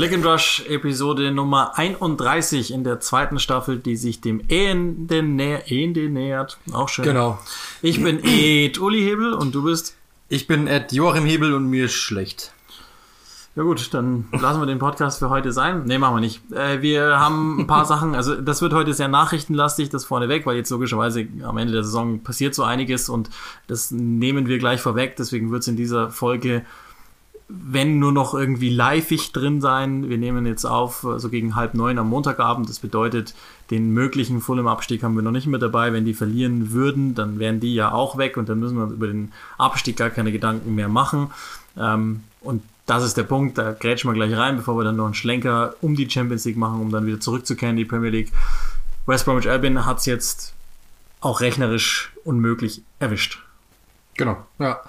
Click and Rush Episode Nummer 31 in der zweiten Staffel, die sich dem Ende, nä Ende nähert. Auch schön. Genau. Ich bin Ed Uli Hebel und du bist? Ich bin Ed Joachim Hebel und mir ist schlecht. Ja gut, dann lassen wir den Podcast für heute sein. Nee, machen wir nicht. Äh, wir haben ein paar Sachen, also das wird heute sehr nachrichtenlastig, das vorneweg, weil jetzt logischerweise am Ende der Saison passiert so einiges und das nehmen wir gleich vorweg. Deswegen wird es in dieser Folge wenn nur noch irgendwie liveig drin sein. Wir nehmen jetzt auf, so also gegen halb neun am Montagabend. Das bedeutet, den möglichen Fulham-Abstieg haben wir noch nicht mehr dabei. Wenn die verlieren würden, dann wären die ja auch weg und dann müssen wir uns über den Abstieg gar keine Gedanken mehr machen. Ähm, und das ist der Punkt, da grätschen wir gleich rein, bevor wir dann noch einen Schlenker um die Champions League machen, um dann wieder zurückzukehren in die Premier League. West Bromwich Albion hat es jetzt auch rechnerisch unmöglich erwischt. Genau, ja.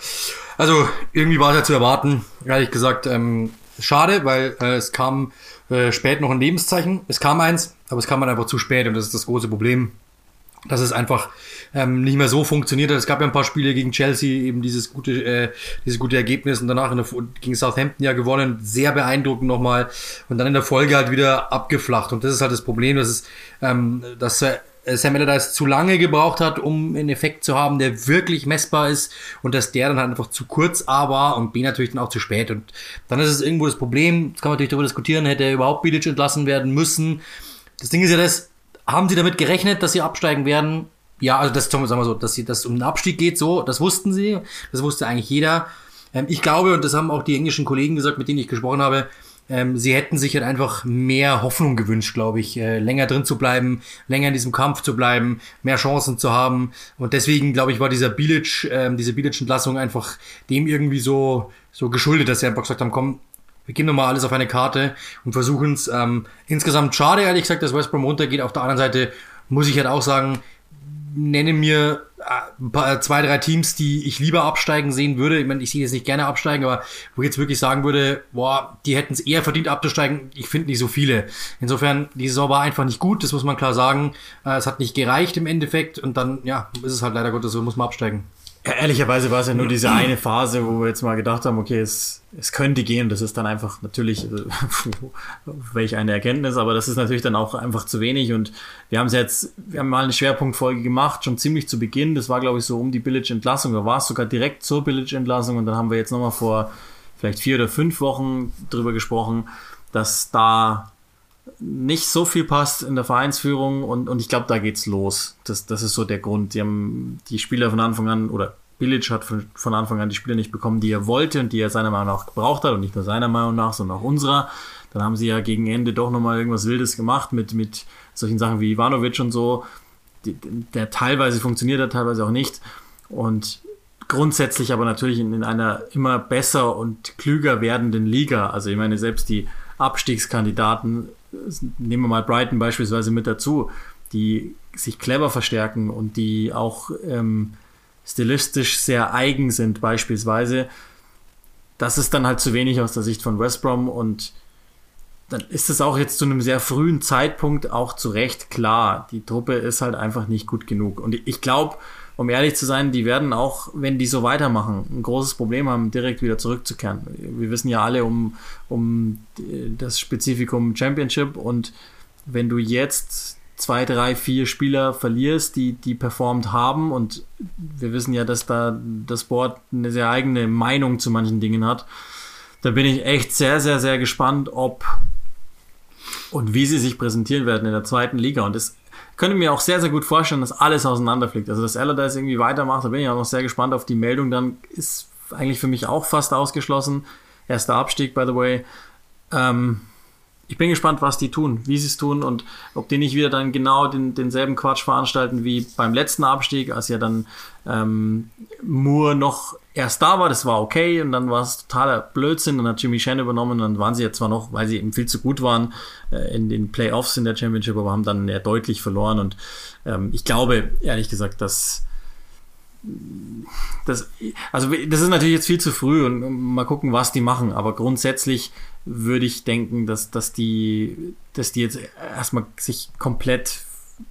Also irgendwie war es ja zu erwarten, ehrlich gesagt. Ähm, schade, weil äh, es kam äh, spät noch ein Lebenszeichen. Es kam eins, aber es kam dann einfach zu spät und das ist das große Problem, dass es einfach ähm, nicht mehr so funktioniert hat. Es gab ja ein paar Spiele gegen Chelsea, eben dieses gute, äh, dieses gute Ergebnis und danach in der, gegen Southampton ja gewonnen, sehr beeindruckend nochmal und dann in der Folge halt wieder abgeflacht und das ist halt das Problem, dass es, ähm, dass äh, Sam Allardyce zu lange gebraucht hat, um einen Effekt zu haben, der wirklich messbar ist und dass der dann halt einfach zu kurz A war und B natürlich dann auch zu spät. Und dann ist es irgendwo das Problem, das kann man natürlich darüber diskutieren, hätte er überhaupt Bilic entlassen werden müssen. Das Ding ist ja das, haben sie damit gerechnet, dass sie absteigen werden? Ja, also das sagen wir so, dass sie das um den Abstieg geht, so, das wussten sie, das wusste eigentlich jeder. Ähm, ich glaube, und das haben auch die englischen Kollegen gesagt, mit denen ich gesprochen habe, ähm, sie hätten sich halt einfach mehr Hoffnung gewünscht, glaube ich, äh, länger drin zu bleiben, länger in diesem Kampf zu bleiben, mehr Chancen zu haben. Und deswegen, glaube ich, war dieser Bilic, äh, diese Bilic-Entlassung einfach dem irgendwie so, so geschuldet, dass sie einfach gesagt haben, komm, wir geben nochmal alles auf eine Karte und versuchen es. Ähm, insgesamt schade, ehrlich gesagt, dass West Brom runtergeht. Auf der anderen Seite muss ich halt auch sagen, nenne mir äh, zwei, drei Teams, die ich lieber absteigen sehen würde. Ich meine, ich sehe jetzt nicht gerne absteigen, aber wo ich jetzt wirklich sagen würde, boah, die hätten es eher verdient abzusteigen. Ich finde nicht so viele. Insofern, die Saison war einfach nicht gut, das muss man klar sagen. Äh, es hat nicht gereicht im Endeffekt und dann, ja, ist es halt leider Gottes so, muss man absteigen. Ja, ehrlicherweise war es ja nur diese eine Phase, wo wir jetzt mal gedacht haben, okay, es, es könnte gehen. Das ist dann einfach natürlich, äh, welch eine Erkenntnis, aber das ist natürlich dann auch einfach zu wenig. Und wir haben es jetzt, wir haben mal eine Schwerpunktfolge gemacht, schon ziemlich zu Beginn. Das war, glaube ich, so um die Village-Entlassung. Da war es sogar direkt zur Village-Entlassung. Und dann haben wir jetzt nochmal vor vielleicht vier oder fünf Wochen drüber gesprochen, dass da nicht so viel passt in der Vereinsführung und, und ich glaube, da geht's los. Das, das ist so der Grund. Die haben die Spieler von Anfang an oder Bilic hat von, von Anfang an die Spieler nicht bekommen, die er wollte und die er seiner Meinung nach gebraucht hat und nicht nur seiner Meinung nach, sondern auch unserer. Dann haben sie ja gegen Ende doch nochmal irgendwas Wildes gemacht mit, mit solchen Sachen wie Ivanovic und so, die, der teilweise funktioniert hat, teilweise auch nicht. Und grundsätzlich aber natürlich in, in einer immer besser und klüger werdenden Liga. Also ich meine, selbst die Abstiegskandidaten nehmen wir mal Brighton beispielsweise mit dazu, die sich clever verstärken und die auch ähm, stilistisch sehr eigen sind beispielsweise. Das ist dann halt zu wenig aus der Sicht von West Brom und dann ist es auch jetzt zu einem sehr frühen Zeitpunkt auch zu Recht klar. Die Truppe ist halt einfach nicht gut genug. Und ich glaube, um ehrlich zu sein, die werden auch, wenn die so weitermachen, ein großes Problem haben, direkt wieder zurückzukehren. Wir wissen ja alle um, um das Spezifikum Championship und wenn du jetzt zwei, drei, vier Spieler verlierst, die, die performt haben und wir wissen ja, dass da das Board eine sehr eigene Meinung zu manchen Dingen hat, da bin ich echt sehr, sehr, sehr gespannt, ob und wie sie sich präsentieren werden in der zweiten Liga. Und es könnte mir auch sehr, sehr gut vorstellen, dass alles auseinanderfliegt. Also, dass Allardyce irgendwie weitermacht, da bin ich auch noch sehr gespannt auf die Meldung. Dann ist eigentlich für mich auch fast ausgeschlossen. Erster Abstieg, by the way. Ähm, ich bin gespannt, was die tun, wie sie es tun und ob die nicht wieder dann genau den, denselben Quatsch veranstalten wie beim letzten Abstieg, als ja dann ähm, Moore noch erst da war, das war okay und dann war es totaler Blödsinn, dann hat Jimmy Shen übernommen und dann waren sie jetzt zwar noch, weil sie eben viel zu gut waren äh, in den Playoffs in der Championship, aber haben dann ja deutlich verloren und ähm, ich glaube, ehrlich gesagt, dass das, also das ist natürlich jetzt viel zu früh und mal gucken, was die machen. Aber grundsätzlich würde ich denken, dass, dass die, dass die jetzt erstmal sich komplett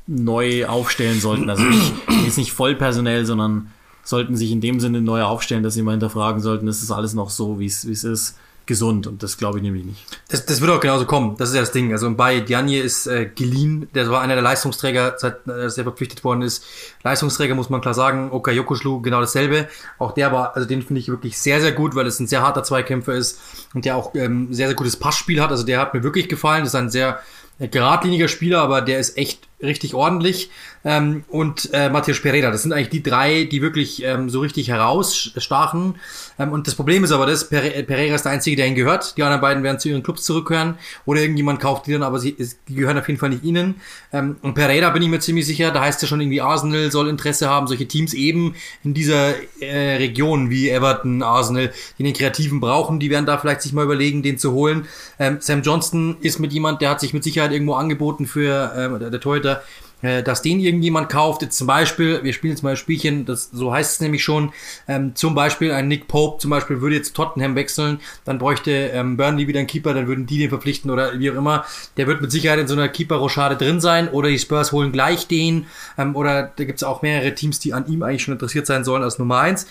neu aufstellen sollten. Also nicht, jetzt nicht vollpersonell, sondern sollten sich in dem Sinne neu aufstellen, dass sie mal hinterfragen sollten, ist das alles noch so, wie es, wie es ist gesund und das glaube ich nämlich nicht. Das, das wird auch genauso kommen. Das ist ja das Ding. Also bei Dianje ist äh, geliehen, der war einer der Leistungsträger, seit äh, er verpflichtet worden ist. Leistungsträger muss man klar sagen. Oka Yokoschlu genau dasselbe. Auch der war, also den finde ich wirklich sehr, sehr gut, weil es ein sehr harter Zweikämpfer ist und der auch ähm, sehr, sehr gutes Passspiel hat. Also der hat mir wirklich gefallen. Das ist ein sehr äh, geradliniger Spieler, aber der ist echt richtig ordentlich. Ähm, und äh, Matthias Pereira, das sind eigentlich die drei, die wirklich ähm, so richtig herausstachen. Ähm, und das Problem ist aber das, Pereira ist der Einzige, der ihnen gehört. Die anderen beiden werden zu ihren Clubs zurückkehren. Oder irgendjemand kauft die dann, aber sie, die gehören auf jeden Fall nicht ihnen. Ähm, und Pereira bin ich mir ziemlich sicher, da heißt ja schon irgendwie Arsenal soll Interesse haben, solche Teams eben in dieser äh, Region wie Everton, Arsenal, die den Kreativen brauchen, die werden da vielleicht sich mal überlegen, den zu holen. Ähm, Sam Johnston ist mit jemand, der hat sich mit Sicherheit irgendwo angeboten für äh, der, der Torhüter, äh, dass den irgendjemand kauft. Jetzt zum Beispiel, wir spielen jetzt mal ein Spielchen, das, so heißt es nämlich schon, ähm, zum Beispiel ein Nick Pope zum Beispiel würde jetzt Tottenham wechseln, dann bräuchte ähm, Burnley wieder einen Keeper, dann würden die den verpflichten oder wie auch immer. Der wird mit Sicherheit in so einer Keeper-Rochade drin sein oder die Spurs holen gleich den ähm, oder da gibt es auch mehrere Teams, die an ihm eigentlich schon interessiert sein sollen als Nummer eins.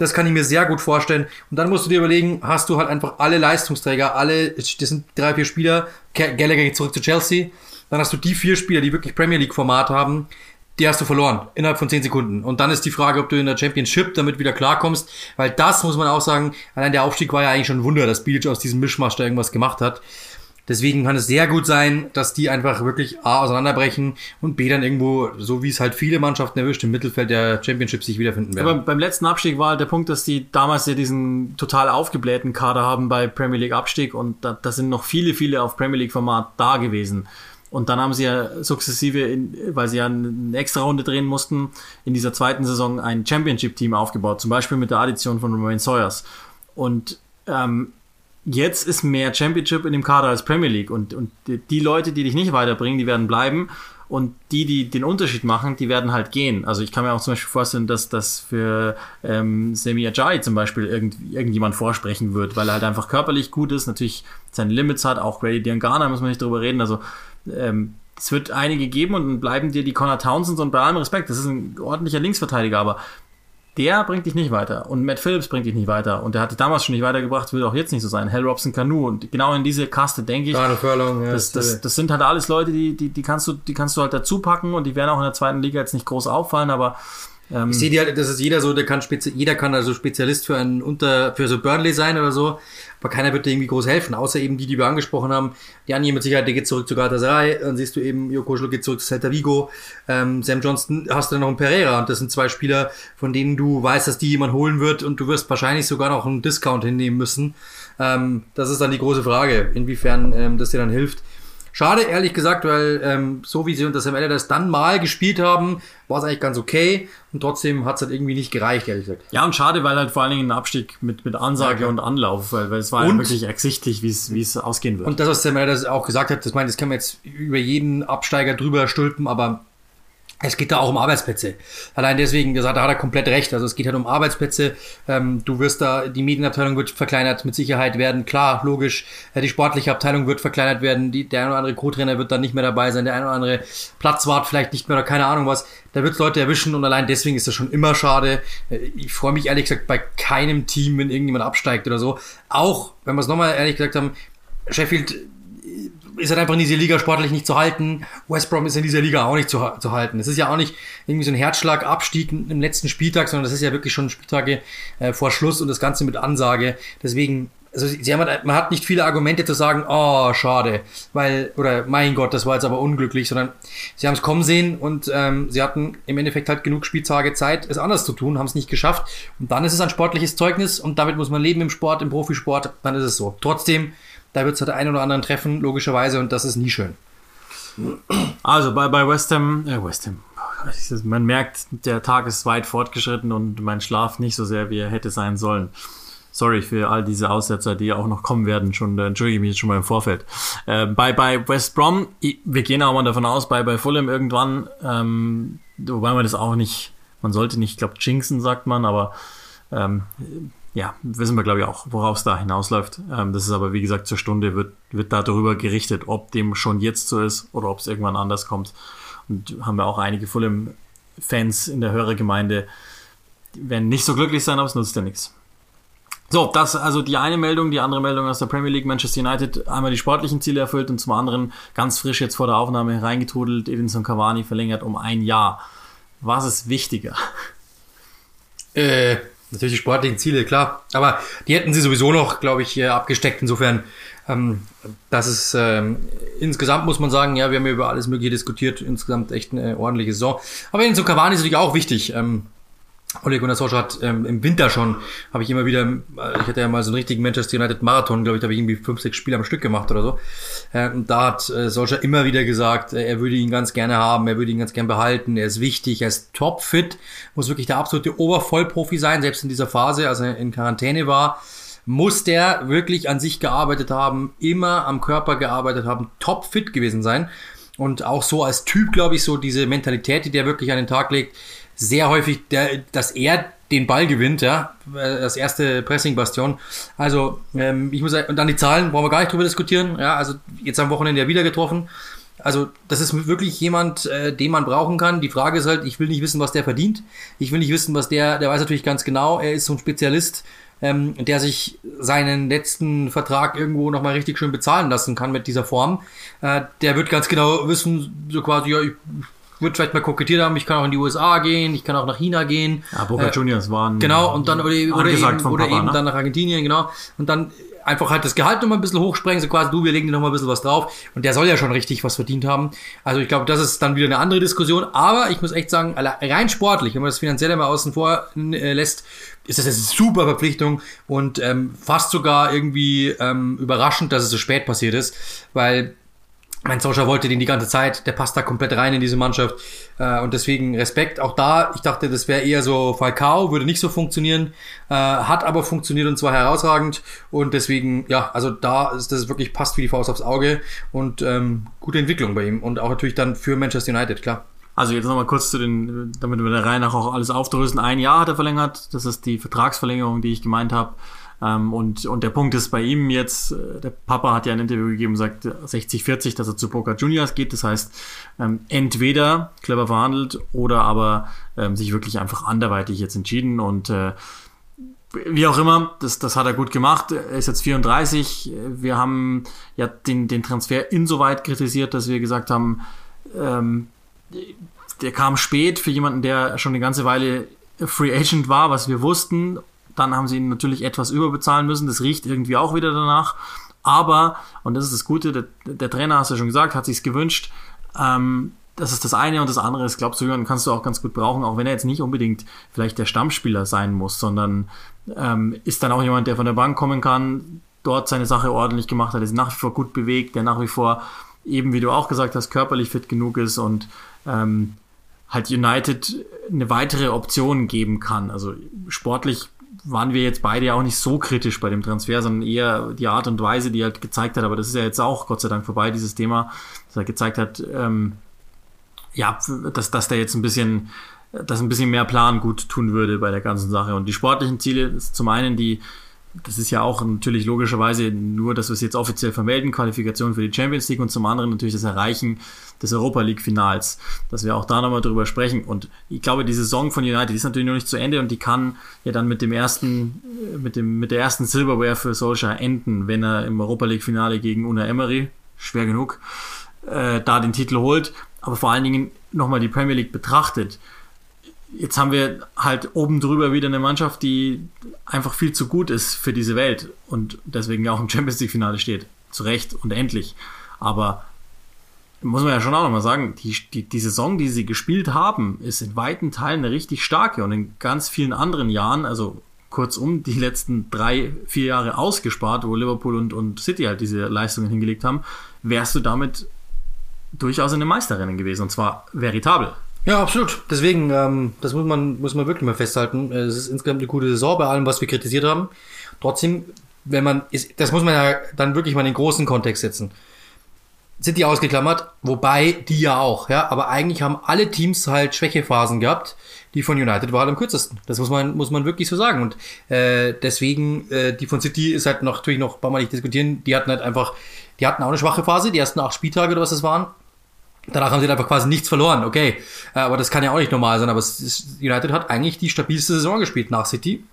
Das kann ich mir sehr gut vorstellen. Und dann musst du dir überlegen, hast du halt einfach alle Leistungsträger, alle, das sind drei, vier Spieler, Gallagher geht zurück zu Chelsea, dann hast du die vier Spieler, die wirklich Premier League Format haben, die hast du verloren innerhalb von zehn Sekunden. Und dann ist die Frage, ob du in der Championship damit wieder klarkommst, weil das muss man auch sagen, allein der Aufstieg war ja eigentlich schon ein Wunder, dass Bilic aus diesem Mischmasch da irgendwas gemacht hat. Deswegen kann es sehr gut sein, dass die einfach wirklich A auseinanderbrechen und B dann irgendwo, so wie es halt viele Mannschaften erwischt, im Mittelfeld der Championship sich wiederfinden werden. Aber beim letzten Abstieg war halt der Punkt, dass die damals ja diesen total aufgeblähten Kader haben bei Premier League Abstieg und da, da sind noch viele, viele auf Premier League Format da gewesen. Und dann haben sie ja sukzessive, in, weil sie ja eine extra Runde drehen mussten, in dieser zweiten Saison ein Championship-Team aufgebaut, zum Beispiel mit der Addition von Romain Sawyers. Und ähm, jetzt ist mehr Championship in dem Kader als Premier League. Und, und die Leute, die dich nicht weiterbringen, die werden bleiben. Und die, die den Unterschied machen, die werden halt gehen. Also ich kann mir auch zum Beispiel vorstellen, dass das für ähm, Semi Ajay zum Beispiel irgend, irgendjemand vorsprechen wird, weil er halt einfach körperlich gut ist, natürlich seine Limits hat, auch Grady Diangana, muss man nicht drüber reden. Also ähm, es wird einige geben und dann bleiben dir die Connor Townsends und bei allem Respekt, das ist ein ordentlicher Linksverteidiger, aber der bringt dich nicht weiter und Matt Phillips bringt dich nicht weiter und der hat dich damals schon nicht weitergebracht, wird auch jetzt nicht so sein. Hal Robson Canoe und genau in diese Kaste denke ich, Furlong, ja, das, das, das sind halt alles Leute, die, die, die kannst du, die kannst du halt dazu packen und die werden auch in der zweiten Liga jetzt nicht groß auffallen, aber ähm, ich sehe die halt, das ist jeder so, der kann spezi jeder kann also Spezialist für einen unter für so Burnley sein oder so, aber keiner wird dir irgendwie groß helfen, außer eben die, die wir angesprochen haben. Die Anje mit Sicherheit, der geht zurück zu Galatasaray, dann siehst du eben, Joko Schluck geht zurück zu Celta Vigo, ähm, Sam Johnston hast du dann noch einen Pereira und das sind zwei Spieler, von denen du weißt, dass die jemand holen wird und du wirst wahrscheinlich sogar noch einen Discount hinnehmen müssen. Ähm, das ist dann die große Frage, inwiefern ähm, das dir dann hilft. Schade, ehrlich gesagt, weil ähm, so wie sie unter Sam das dann mal gespielt haben, war es eigentlich ganz okay und trotzdem hat es halt irgendwie nicht gereicht, ehrlich gesagt. Ja, und schade, weil halt vor allen Dingen ein Abstieg mit, mit Ansage ja, und Anlauf, weil, weil es war und, ja wirklich ersichtlich, wie es ausgehen wird. Und das, was Sam das auch gesagt hat, das meine, das kann man jetzt über jeden Absteiger drüber stülpen, aber es geht da auch um Arbeitsplätze. Allein deswegen, da hat er komplett recht. Also es geht halt um Arbeitsplätze. Ähm, du wirst da, die Medienabteilung wird verkleinert, mit Sicherheit werden. Klar, logisch. Äh, die sportliche Abteilung wird verkleinert werden. Die, der ein oder andere Co-Trainer wird dann nicht mehr dabei sein. Der ein oder andere Platzwart vielleicht nicht mehr oder keine Ahnung was. Da wird Leute erwischen und allein deswegen ist das schon immer schade. Äh, ich freue mich ehrlich gesagt bei keinem Team, wenn irgendjemand absteigt oder so. Auch, wenn wir es nochmal ehrlich gesagt haben, Sheffield ist halt einfach in dieser Liga sportlich nicht zu halten. West Brom ist in dieser Liga auch nicht zu, zu halten. Es ist ja auch nicht irgendwie so ein Herzschlagabstieg im letzten Spieltag, sondern das ist ja wirklich schon Spieltage äh, vor Schluss und das Ganze mit Ansage. Deswegen, also sie haben halt, man hat nicht viele Argumente zu sagen, oh, schade, weil, oder mein Gott, das war jetzt aber unglücklich, sondern sie haben es kommen sehen und ähm, sie hatten im Endeffekt halt genug Spieltage Zeit, es anders zu tun, haben es nicht geschafft. Und dann ist es ein sportliches Zeugnis und damit muss man leben im Sport, im Profisport, dann ist es so. Trotzdem, da wird es halt einen oder anderen treffen, logischerweise, und das ist nie schön. Also bei, bei West Ham, äh West Ham, man merkt, der Tag ist weit fortgeschritten und mein Schlaf nicht so sehr, wie er hätte sein sollen. Sorry für all diese Aussetzer, die auch noch kommen werden. Schon äh, entschuldige mich jetzt schon mal im Vorfeld. Äh, bei, bei West Brom, wir gehen auch mal davon aus, bei, bei Fulham irgendwann, ähm, wobei man das auch nicht man sollte nicht, ich glaube, jinxen, sagt man, aber ähm, ja, wissen wir, glaube ich, auch, worauf es da hinausläuft. Ähm, das ist aber, wie gesagt, zur Stunde wird, wird da darüber gerichtet, ob dem schon jetzt so ist oder ob es irgendwann anders kommt. Und haben wir auch einige Fulham-Fans in der Hörergemeinde, die werden nicht so glücklich sein, aber es nutzt ja nichts. So, das also die eine Meldung, die andere Meldung aus der Premier League. Manchester United einmal die sportlichen Ziele erfüllt und zum anderen ganz frisch jetzt vor der Aufnahme hereingetrudelt. Edinson Cavani verlängert um ein Jahr. Was ist wichtiger? Äh, natürlich die sportlichen Ziele, klar. Aber die hätten sie sowieso noch, glaube ich, abgesteckt. Insofern, ähm, das ist ähm, insgesamt muss man sagen, ja, wir haben ja über alles Mögliche diskutiert. Insgesamt echt eine ordentliche Saison. Aber Edinson Cavani ist natürlich auch wichtig. Ähm, Ole Gunnar Solskjaer hat ähm, im Winter schon, habe ich immer wieder, äh, ich hatte ja mal so einen richtigen Manchester United Marathon, glaube ich, da habe ich irgendwie fünf, sechs Spiele am Stück gemacht oder so. Äh, da hat äh, Solskjaer immer wieder gesagt, äh, er würde ihn ganz gerne haben, er würde ihn ganz gerne behalten, er ist wichtig, er ist topfit, muss wirklich der absolute Obervollprofi sein, selbst in dieser Phase, als er in Quarantäne war, muss der wirklich an sich gearbeitet haben, immer am Körper gearbeitet haben, topfit gewesen sein. Und auch so als Typ, glaube ich, so diese Mentalität, die der wirklich an den Tag legt, sehr häufig, der, dass er den Ball gewinnt, ja, das erste Pressing-Bastion. Also, ähm, ich muss sagen, und dann die Zahlen, brauchen wir gar nicht drüber diskutieren, ja, also jetzt am Wochenende ja wieder getroffen. Also, das ist wirklich jemand, äh, den man brauchen kann. Die Frage ist halt, ich will nicht wissen, was der verdient. Ich will nicht wissen, was der, der weiß natürlich ganz genau, er ist so ein Spezialist, ähm, der sich seinen letzten Vertrag irgendwo nochmal richtig schön bezahlen lassen kann mit dieser Form. Äh, der wird ganz genau wissen, so quasi, ja, ich würde vielleicht mal kokettiert haben, ich kann auch in die USA gehen, ich kann auch nach China gehen. Ja, Boca äh, Juniors waren. Genau, und dann, oder, oder eben, oder Papa, eben ne? dann nach Argentinien, genau. Und dann einfach halt das Gehalt nochmal ein bisschen hochsprengen, so quasi, du, wir legen dir nochmal ein bisschen was drauf. Und der soll ja schon richtig was verdient haben. Also ich glaube, das ist dann wieder eine andere Diskussion. Aber ich muss echt sagen, rein sportlich, wenn man das finanziell mal außen vor äh, lässt, ist das eine super Verpflichtung und ähm, fast sogar irgendwie ähm, überraschend, dass es so spät passiert ist, weil mein Solskjaer wollte den die ganze Zeit, der passt da komplett rein in diese Mannschaft äh, und deswegen Respekt. Auch da, ich dachte, das wäre eher so Falcao, würde nicht so funktionieren, äh, hat aber funktioniert und zwar herausragend und deswegen, ja, also da ist das wirklich passt wie die Faust aufs Auge und ähm, gute Entwicklung bei ihm und auch natürlich dann für Manchester United, klar. Also jetzt nochmal kurz zu den, damit wir der Reihe nach auch alles aufdrösen. Ein Jahr hat er verlängert, das ist die Vertragsverlängerung, die ich gemeint habe. Ähm, und, und der Punkt ist bei ihm jetzt, äh, der Papa hat ja ein Interview gegeben, sagt 60-40, dass er zu Boca Juniors geht. Das heißt, ähm, entweder clever verhandelt oder aber ähm, sich wirklich einfach anderweitig jetzt entschieden und äh, wie auch immer, das, das hat er gut gemacht. Er ist jetzt 34. Wir haben ja den, den Transfer insoweit kritisiert, dass wir gesagt haben, ähm, der kam spät für jemanden, der schon eine ganze Weile Free Agent war, was wir wussten dann haben sie ihn natürlich etwas überbezahlen müssen. Das riecht irgendwie auch wieder danach. Aber, und das ist das Gute, der, der Trainer, hast du ja schon gesagt, hat sich's gewünscht. Ähm, das ist das eine und das andere ist, glaubst du, Jürgen, kannst du auch ganz gut brauchen, auch wenn er jetzt nicht unbedingt vielleicht der Stammspieler sein muss, sondern ähm, ist dann auch jemand, der von der Bank kommen kann, dort seine Sache ordentlich gemacht hat, ist nach wie vor gut bewegt, der nach wie vor eben, wie du auch gesagt hast, körperlich fit genug ist und ähm, halt United eine weitere Option geben kann. Also sportlich waren wir jetzt beide ja auch nicht so kritisch bei dem Transfer, sondern eher die Art und Weise, die er halt gezeigt hat. Aber das ist ja jetzt auch Gott sei Dank vorbei, dieses Thema, dass er gezeigt hat, ähm, ja, dass, dass der jetzt ein bisschen, dass ein bisschen mehr Plan gut tun würde bei der ganzen Sache. Und die sportlichen Ziele ist zum einen die das ist ja auch natürlich logischerweise nur, dass wir es jetzt offiziell vermelden, Qualifikation für die Champions League und zum anderen natürlich das Erreichen des Europa League Finals, dass wir auch da nochmal drüber sprechen. Und ich glaube, die Saison von United ist natürlich noch nicht zu Ende und die kann ja dann mit dem ersten, mit dem, mit der ersten Silverware für Solskjaer enden, wenn er im Europa League Finale gegen Una Emery, schwer genug, äh, da den Titel holt. Aber vor allen Dingen nochmal die Premier League betrachtet jetzt haben wir halt oben drüber wieder eine Mannschaft, die einfach viel zu gut ist für diese Welt und deswegen auch im Champions League Finale steht. Zu Recht und endlich. Aber muss man ja schon auch nochmal sagen, die, die, die Saison, die sie gespielt haben, ist in weiten Teilen eine richtig starke und in ganz vielen anderen Jahren, also kurzum die letzten drei, vier Jahre ausgespart, wo Liverpool und, und City halt diese Leistungen hingelegt haben, wärst du damit durchaus in einem Meisterrennen gewesen und zwar veritabel. Ja, absolut. Deswegen, ähm, das muss man, muss man wirklich mal festhalten. Es ist insgesamt eine gute Saison bei allem, was wir kritisiert haben. Trotzdem, wenn man, ist, das muss man ja dann wirklich mal in den großen Kontext setzen. sind die ausgeklammert, wobei die ja auch, ja, aber eigentlich haben alle Teams halt Schwächephasen gehabt. Die von United war halt am kürzesten. Das muss man, muss man wirklich so sagen. Und äh, deswegen, äh, die von City ist halt noch, natürlich noch, brauchen wir nicht diskutieren, die hatten halt einfach, die hatten auch eine schwache Phase, die ersten acht Spieltage oder was es waren. Danach haben sie einfach quasi nichts verloren, okay. Äh, aber das kann ja auch nicht normal sein. Aber United hat eigentlich die stabilste Saison gespielt nach City.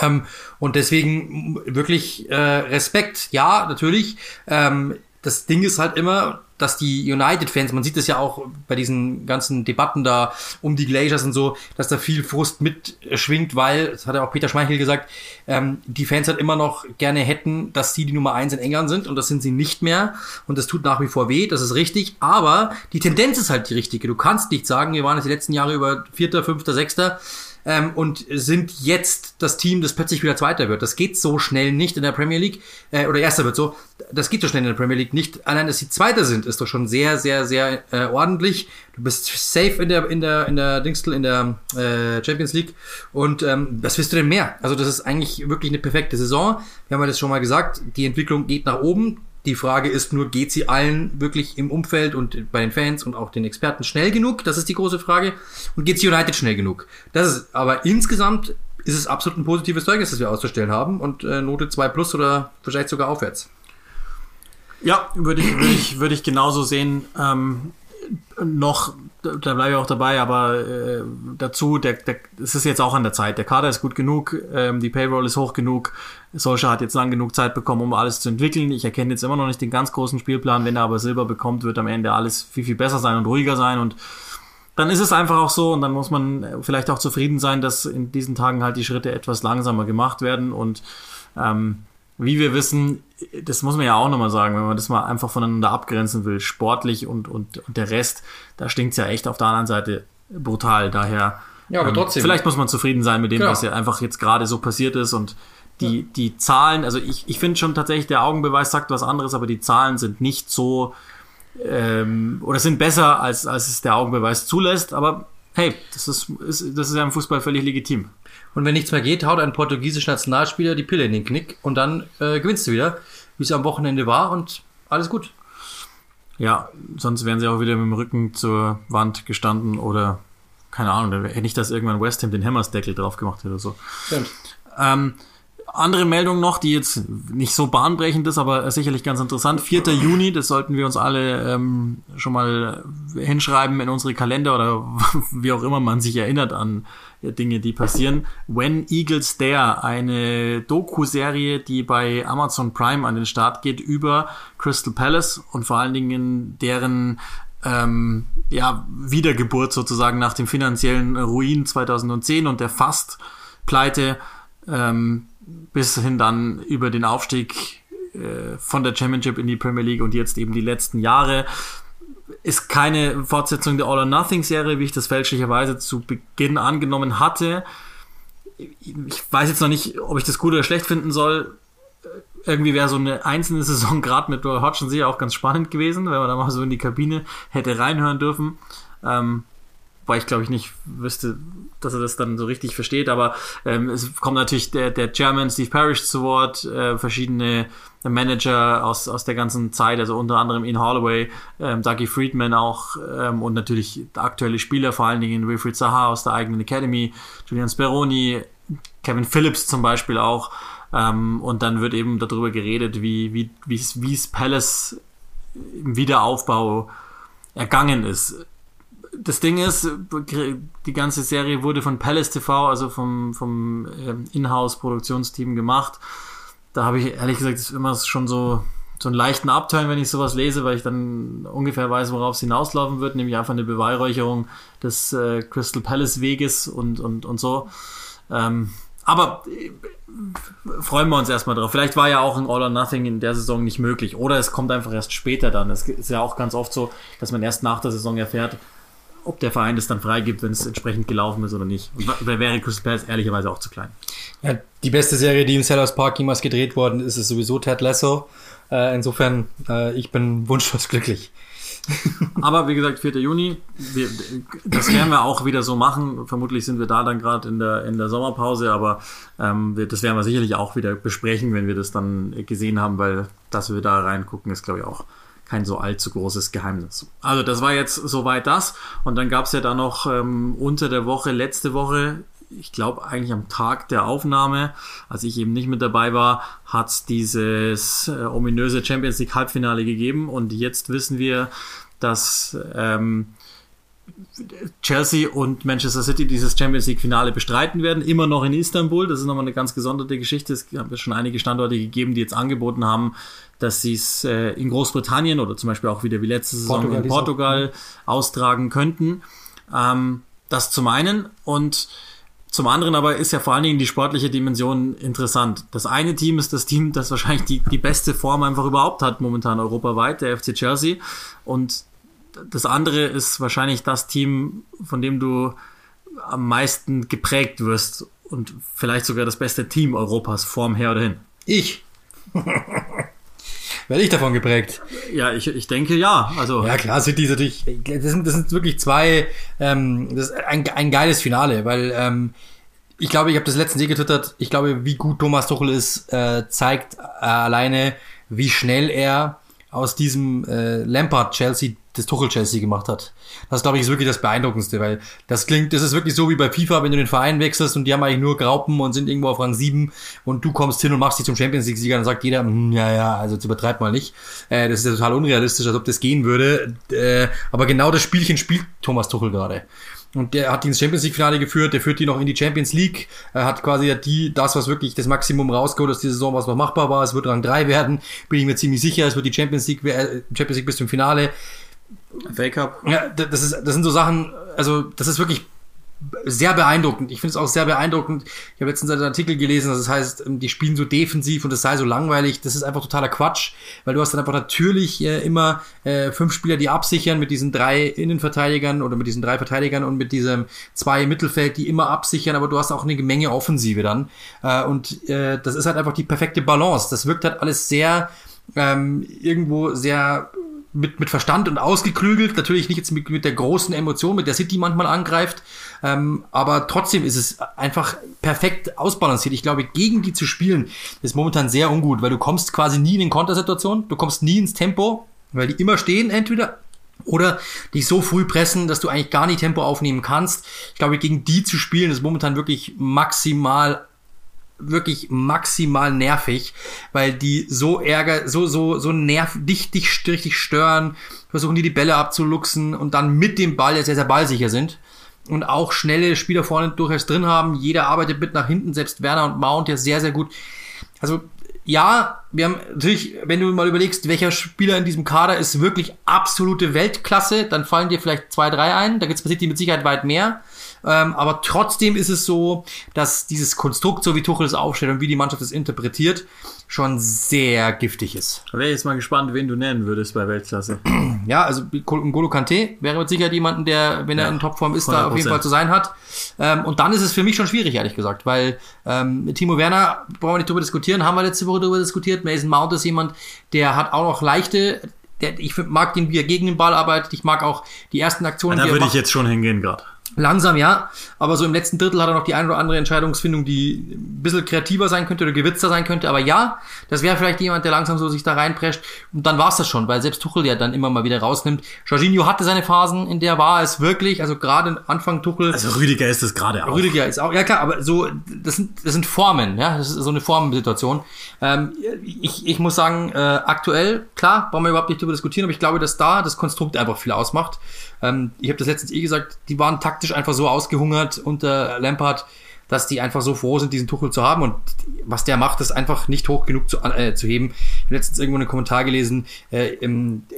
Ähm, und deswegen wirklich äh, Respekt, ja, natürlich. Ähm, das Ding ist halt immer, dass die United-Fans, man sieht es ja auch bei diesen ganzen Debatten da um die Glaciers und so, dass da viel Frust mitschwingt, weil, das hat ja auch Peter Schmeichel gesagt, ähm, die Fans halt immer noch gerne hätten, dass sie die Nummer eins in England sind und das sind sie nicht mehr und das tut nach wie vor weh, das ist richtig, aber die Tendenz ist halt die richtige. Du kannst nicht sagen, wir waren jetzt die letzten Jahre über Vierter, Fünfter, Sechster, ähm, und sind jetzt das Team, das plötzlich wieder Zweiter wird. Das geht so schnell nicht in der Premier League, äh, oder Erster wird so, das geht so schnell in der Premier League nicht. Allein, dass sie Zweiter sind, ist doch schon sehr, sehr, sehr äh, ordentlich. Du bist safe in der, in der, in der Dingstel, in der äh, Champions League. Und ähm, was willst du denn mehr? Also das ist eigentlich wirklich eine perfekte Saison. Wir haben ja das schon mal gesagt, die Entwicklung geht nach oben. Die Frage ist nur, geht sie allen wirklich im Umfeld und bei den Fans und auch den Experten schnell genug? Das ist die große Frage. Und geht sie United schnell genug? Das ist, aber insgesamt ist es absolut ein positives Zeugnis, das wir auszustellen haben und äh, Note 2 plus oder vielleicht sogar aufwärts. Ja, würde ich, würde ich, würde ich genauso sehen. Ähm, noch, da bleibe ich auch dabei, aber äh, dazu, der, der, es ist jetzt auch an der Zeit. Der Kader ist gut genug, ähm, die Payroll ist hoch genug. Solskjaer hat jetzt lang genug Zeit bekommen, um alles zu entwickeln. Ich erkenne jetzt immer noch nicht den ganz großen Spielplan. Wenn er aber Silber bekommt, wird am Ende alles viel, viel besser sein und ruhiger sein. Und dann ist es einfach auch so und dann muss man vielleicht auch zufrieden sein, dass in diesen Tagen halt die Schritte etwas langsamer gemacht werden und ähm, wie wir wissen, das muss man ja auch nochmal sagen, wenn man das mal einfach voneinander abgrenzen will, sportlich und, und, und der Rest, da stinkt's ja echt auf der anderen Seite brutal. Daher, ja, aber ähm, trotzdem. vielleicht muss man zufrieden sein mit dem, Genau. was ja einfach jetzt gerade so passiert ist und die, die Zahlen, also ich, ich finde schon tatsächlich, der Augenbeweis sagt was anderes, aber die Zahlen sind nicht so, ähm, oder sind besser, als, als es der Augenbeweis zulässt, aber hey, das ist, ist, das ist ja im Fußball völlig legitim. Und wenn nichts mehr geht, haut ein portugiesischer Nationalspieler die Pille in den Knick und dann äh, gewinnst du wieder, wie es am Wochenende war und alles gut. Ja, sonst wären sie auch wieder mit dem Rücken zur Wand gestanden oder keine Ahnung, dann hätte nicht, dass irgendwann West Ham den Hammersdeckel drauf gemacht hätte oder so. Stimmt. Ähm, andere Meldung noch, die jetzt nicht so bahnbrechend ist, aber sicherlich ganz interessant. 4. Juni, das sollten wir uns alle ähm, schon mal hinschreiben in unsere Kalender oder wie auch immer man sich erinnert an Dinge, die passieren. When Eagles Dare, eine Doku-Serie, die bei Amazon Prime an den Start geht über Crystal Palace und vor allen Dingen deren ähm, ja, Wiedergeburt sozusagen nach dem finanziellen Ruin 2010 und der Fast-Pleite ähm, bis hin dann über den Aufstieg äh, von der Championship in die Premier League und jetzt eben die letzten Jahre. Ist keine Fortsetzung der All or Nothing Serie, wie ich das fälschlicherweise zu Beginn angenommen hatte. Ich weiß jetzt noch nicht, ob ich das gut oder schlecht finden soll. Irgendwie wäre so eine einzelne Saison gerade mit Roy Hodgson sicher auch ganz spannend gewesen, wenn man da mal so in die Kabine hätte reinhören dürfen. Ähm, weil ich glaube ich nicht wüsste, dass er das dann so richtig versteht, aber ähm, es kommt natürlich der, der Chairman Steve Parrish zu Wort, äh, verschiedene Manager aus, aus der ganzen Zeit, also unter anderem Ian Holloway, ähm, Dougie Friedman auch ähm, und natürlich aktuelle Spieler, vor allen Dingen Wilfried Zaha aus der eigenen Academy, Julian Speroni, Kevin Phillips zum Beispiel auch ähm, und dann wird eben darüber geredet, wie, wie, wie es Palace im Wiederaufbau ergangen ist das Ding ist, die ganze Serie wurde von Palace TV, also vom, vom ähm, Inhouse-Produktionsteam gemacht. Da habe ich ehrlich gesagt immer schon so, so einen leichten Abteil, wenn ich sowas lese, weil ich dann ungefähr weiß, worauf es hinauslaufen wird, nämlich einfach eine Beweihräucherung des äh, Crystal Palace Weges und, und, und so. Ähm, aber äh, freuen wir uns erstmal drauf. Vielleicht war ja auch ein All or Nothing in der Saison nicht möglich. Oder es kommt einfach erst später dann. Es ist ja auch ganz oft so, dass man erst nach der Saison erfährt, ob der Verein das dann freigibt, wenn es entsprechend gelaufen ist oder nicht. Und da wäre Crystal Palace ehrlicherweise auch zu klein. Ja, die beste Serie, die im Sellers Park jemals gedreht worden ist, ist sowieso Ted Lasso. Äh, insofern, äh, ich bin wunschlos glücklich. Aber wie gesagt, 4. Juni, wir, das werden wir auch wieder so machen. Vermutlich sind wir da dann gerade in der, in der Sommerpause, aber ähm, wir, das werden wir sicherlich auch wieder besprechen, wenn wir das dann gesehen haben, weil dass wir da reingucken, ist glaube ich auch kein so allzu großes Geheimnis. Also das war jetzt soweit das. Und dann gab es ja da noch ähm, unter der Woche, letzte Woche, ich glaube eigentlich am Tag der Aufnahme, als ich eben nicht mit dabei war, hat dieses äh, ominöse Champions League Halbfinale gegeben. Und jetzt wissen wir, dass ähm, Chelsea und Manchester City dieses Champions League Finale bestreiten werden, immer noch in Istanbul. Das ist nochmal eine ganz gesonderte Geschichte. Es gab schon einige Standorte gegeben, die jetzt angeboten haben, dass sie es äh, in Großbritannien oder zum Beispiel auch wieder wie letzte Saison Portugal in Portugal austragen könnten. Ähm, das zum einen und zum anderen aber ist ja vor allen Dingen die sportliche Dimension interessant. Das eine Team ist das Team, das wahrscheinlich die, die beste Form einfach überhaupt hat momentan europaweit, der FC Chelsea. Und das andere ist wahrscheinlich das Team, von dem du am meisten geprägt wirst und vielleicht sogar das beste Team Europas vorm her oder hin. Ich. Werde ich davon geprägt? Ja, ich, ich denke ja. Also ja, klar, City ist natürlich. Das sind, das sind wirklich zwei. Ähm, das ist ein, ein geiles Finale, weil ähm, ich glaube, ich habe das letzten See getwittert. Ich glaube, wie gut Thomas Tuchel ist, äh, zeigt äh, alleine, wie schnell er aus diesem äh, Lampard Chelsea das Tuchel Chelsea gemacht hat. Das glaube ich ist wirklich das beeindruckendste, weil das klingt, das ist wirklich so wie bei FIFA, wenn du den Verein wechselst und die haben eigentlich nur Graupen und sind irgendwo auf Rang 7 und du kommst hin und machst dich zum Champions League Sieger, dann sagt jeder, hm, ja, ja, also jetzt übertreib mal nicht. Äh, das ist ja total unrealistisch, als ob das gehen würde. Äh, aber genau das Spielchen spielt Thomas Tuchel gerade. Und der hat die ins Champions League Finale geführt, der führt die noch in die Champions League, er hat quasi die, das, was wirklich das Maximum rausgeholt aus dieser Saison, was noch machbar war. Es wird Rang 3 werden, bin ich mir ziemlich sicher. Es wird die Champions League, äh, Champions League bis zum Finale. Fake Up. Ja, das ist, das sind so Sachen, also, das ist wirklich sehr beeindruckend. Ich finde es auch sehr beeindruckend. Ich habe letztens einen Artikel gelesen, das heißt, ähm, die spielen so defensiv und es sei so langweilig. Das ist einfach totaler Quatsch, weil du hast dann einfach natürlich äh, immer äh, fünf Spieler, die absichern mit diesen drei Innenverteidigern oder mit diesen drei Verteidigern und mit diesem zwei Mittelfeld, die immer absichern, aber du hast auch eine Menge Offensive dann. Äh, und äh, das ist halt einfach die perfekte Balance. Das wirkt halt alles sehr ähm, irgendwo sehr mit, mit Verstand und ausgeklügelt, natürlich nicht jetzt mit, mit der großen Emotion, mit der City manchmal angreift, ähm, aber trotzdem ist es einfach perfekt ausbalanciert. Ich glaube, gegen die zu spielen ist momentan sehr ungut, weil du kommst quasi nie in den Kontersituation, du kommst nie ins Tempo, weil die immer stehen entweder oder dich so früh pressen, dass du eigentlich gar nicht Tempo aufnehmen kannst. Ich glaube, gegen die zu spielen ist momentan wirklich maximal wirklich maximal nervig, weil die so ärger, so, so, so nerv, dich, dich richtig stören, versuchen die die Bälle abzuluxen und dann mit dem Ball sehr, sehr ballsicher sind und auch schnelle Spieler vorne durchaus drin haben. Jeder arbeitet mit nach hinten, selbst Werner und Mount ja sehr, sehr gut. Also, ja, wir haben natürlich, wenn du mal überlegst, welcher Spieler in diesem Kader ist wirklich absolute Weltklasse, dann fallen dir vielleicht zwei, drei ein. Da gibt es mit Sicherheit weit mehr. Ähm, aber trotzdem ist es so, dass dieses Konstrukt, so wie Tuchel es aufstellt und wie die Mannschaft es interpretiert, schon sehr giftig ist. Da wäre jetzt mal gespannt, wen du nennen würdest bei Weltklasse. Ja, also N'Golo Kante wäre mit Sicherheit jemanden, der, wenn er in Topform ist, 100%. da auf jeden Fall zu sein hat. Ähm, und dann ist es für mich schon schwierig, ehrlich gesagt, weil ähm, Timo Werner, brauchen wir nicht drüber diskutieren, haben wir letzte Woche drüber diskutiert. Mason Mount ist jemand, der hat auch noch leichte der, ich mag den, wie er gegen den Ball arbeitet. Ich mag auch die ersten Aktionen. Ja, da würde ich jetzt schon hingehen gerade. Langsam ja, aber so im letzten Drittel hat er noch die eine oder andere Entscheidungsfindung, die ein bisschen kreativer sein könnte oder gewitzter sein könnte. Aber ja, das wäre vielleicht jemand, der langsam so sich da reinprescht. Und dann war's das schon, weil selbst Tuchel ja dann immer mal wieder rausnimmt. Jorginho hatte seine Phasen, in der war es wirklich, also gerade Anfang Tuchel. Also Rüdiger ist es gerade auch. Rüdiger ist auch, ja klar, aber so, das sind, das sind Formen, ja, das ist so eine Formensituation. Ähm, ich, ich muss sagen, äh, aktuell, klar, brauchen wir überhaupt nicht drüber diskutieren, aber ich glaube, dass da das Konstrukt einfach viel ausmacht. Ähm, ich habe das letztens eh gesagt, die waren taktisch einfach so ausgehungert unter Lampard, dass die einfach so froh sind, diesen Tuchel zu haben. Und was der macht, ist einfach nicht hoch genug zu, äh, zu heben. Ich habe letztens irgendwo einen Kommentar gelesen, äh,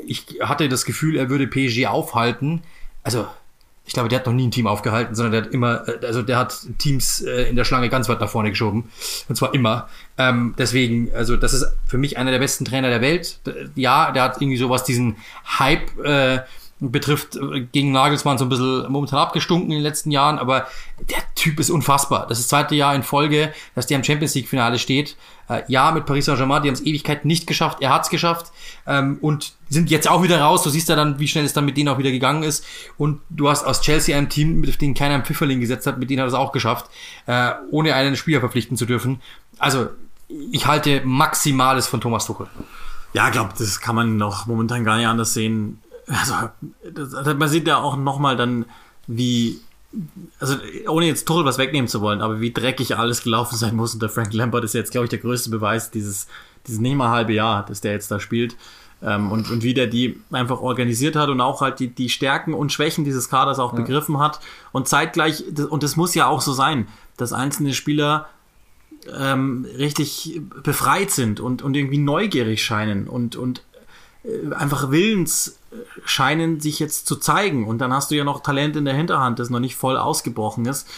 ich hatte das Gefühl, er würde PSG aufhalten. Also, ich glaube, der hat noch nie ein Team aufgehalten, sondern der hat immer, äh, also der hat Teams äh, in der Schlange ganz weit nach vorne geschoben. Und zwar immer. Ähm, deswegen, also das ist für mich einer der besten Trainer der Welt. Ja, der hat irgendwie sowas, diesen Hype, äh, betrifft, äh, gegen Nagelsmann so ein bisschen momentan abgestunken in den letzten Jahren, aber der Typ ist unfassbar. Das ist das zweite Jahr in Folge, dass der im Champions League Finale steht. Äh, ja, mit Paris Saint-Germain, die haben es Ewigkeit nicht geschafft, er hat es geschafft ähm, und sind jetzt auch wieder raus. Du siehst ja dann, wie schnell es dann mit denen auch wieder gegangen ist. Und du hast aus Chelsea ein Team, mit dem keiner einen Pfifferling gesetzt hat, mit denen hat es auch geschafft, äh, ohne einen Spieler verpflichten zu dürfen. Also, ich halte Maximales von Thomas Tuchel. Ja, ich glaube, das kann man noch momentan gar nicht anders sehen. Also, das, man sieht ja auch nochmal dann, wie, also ohne jetzt Tuchel was wegnehmen zu wollen, aber wie dreckig alles gelaufen sein muss. Und der Frank Lampard ist jetzt, glaube ich, der größte Beweis dieses, dieses nicht mal halbe Jahr, dass der jetzt da spielt. Ähm, und, und wie der die einfach organisiert hat und auch halt die, die Stärken und Schwächen dieses Kaders auch ja. begriffen hat. Und zeitgleich, und das muss ja auch so sein, dass einzelne Spieler ähm, richtig befreit sind und, und irgendwie neugierig scheinen und, und einfach willens scheinen, sich jetzt zu zeigen. Und dann hast du ja noch Talent in der Hinterhand, das noch nicht voll ausgebrochen ist.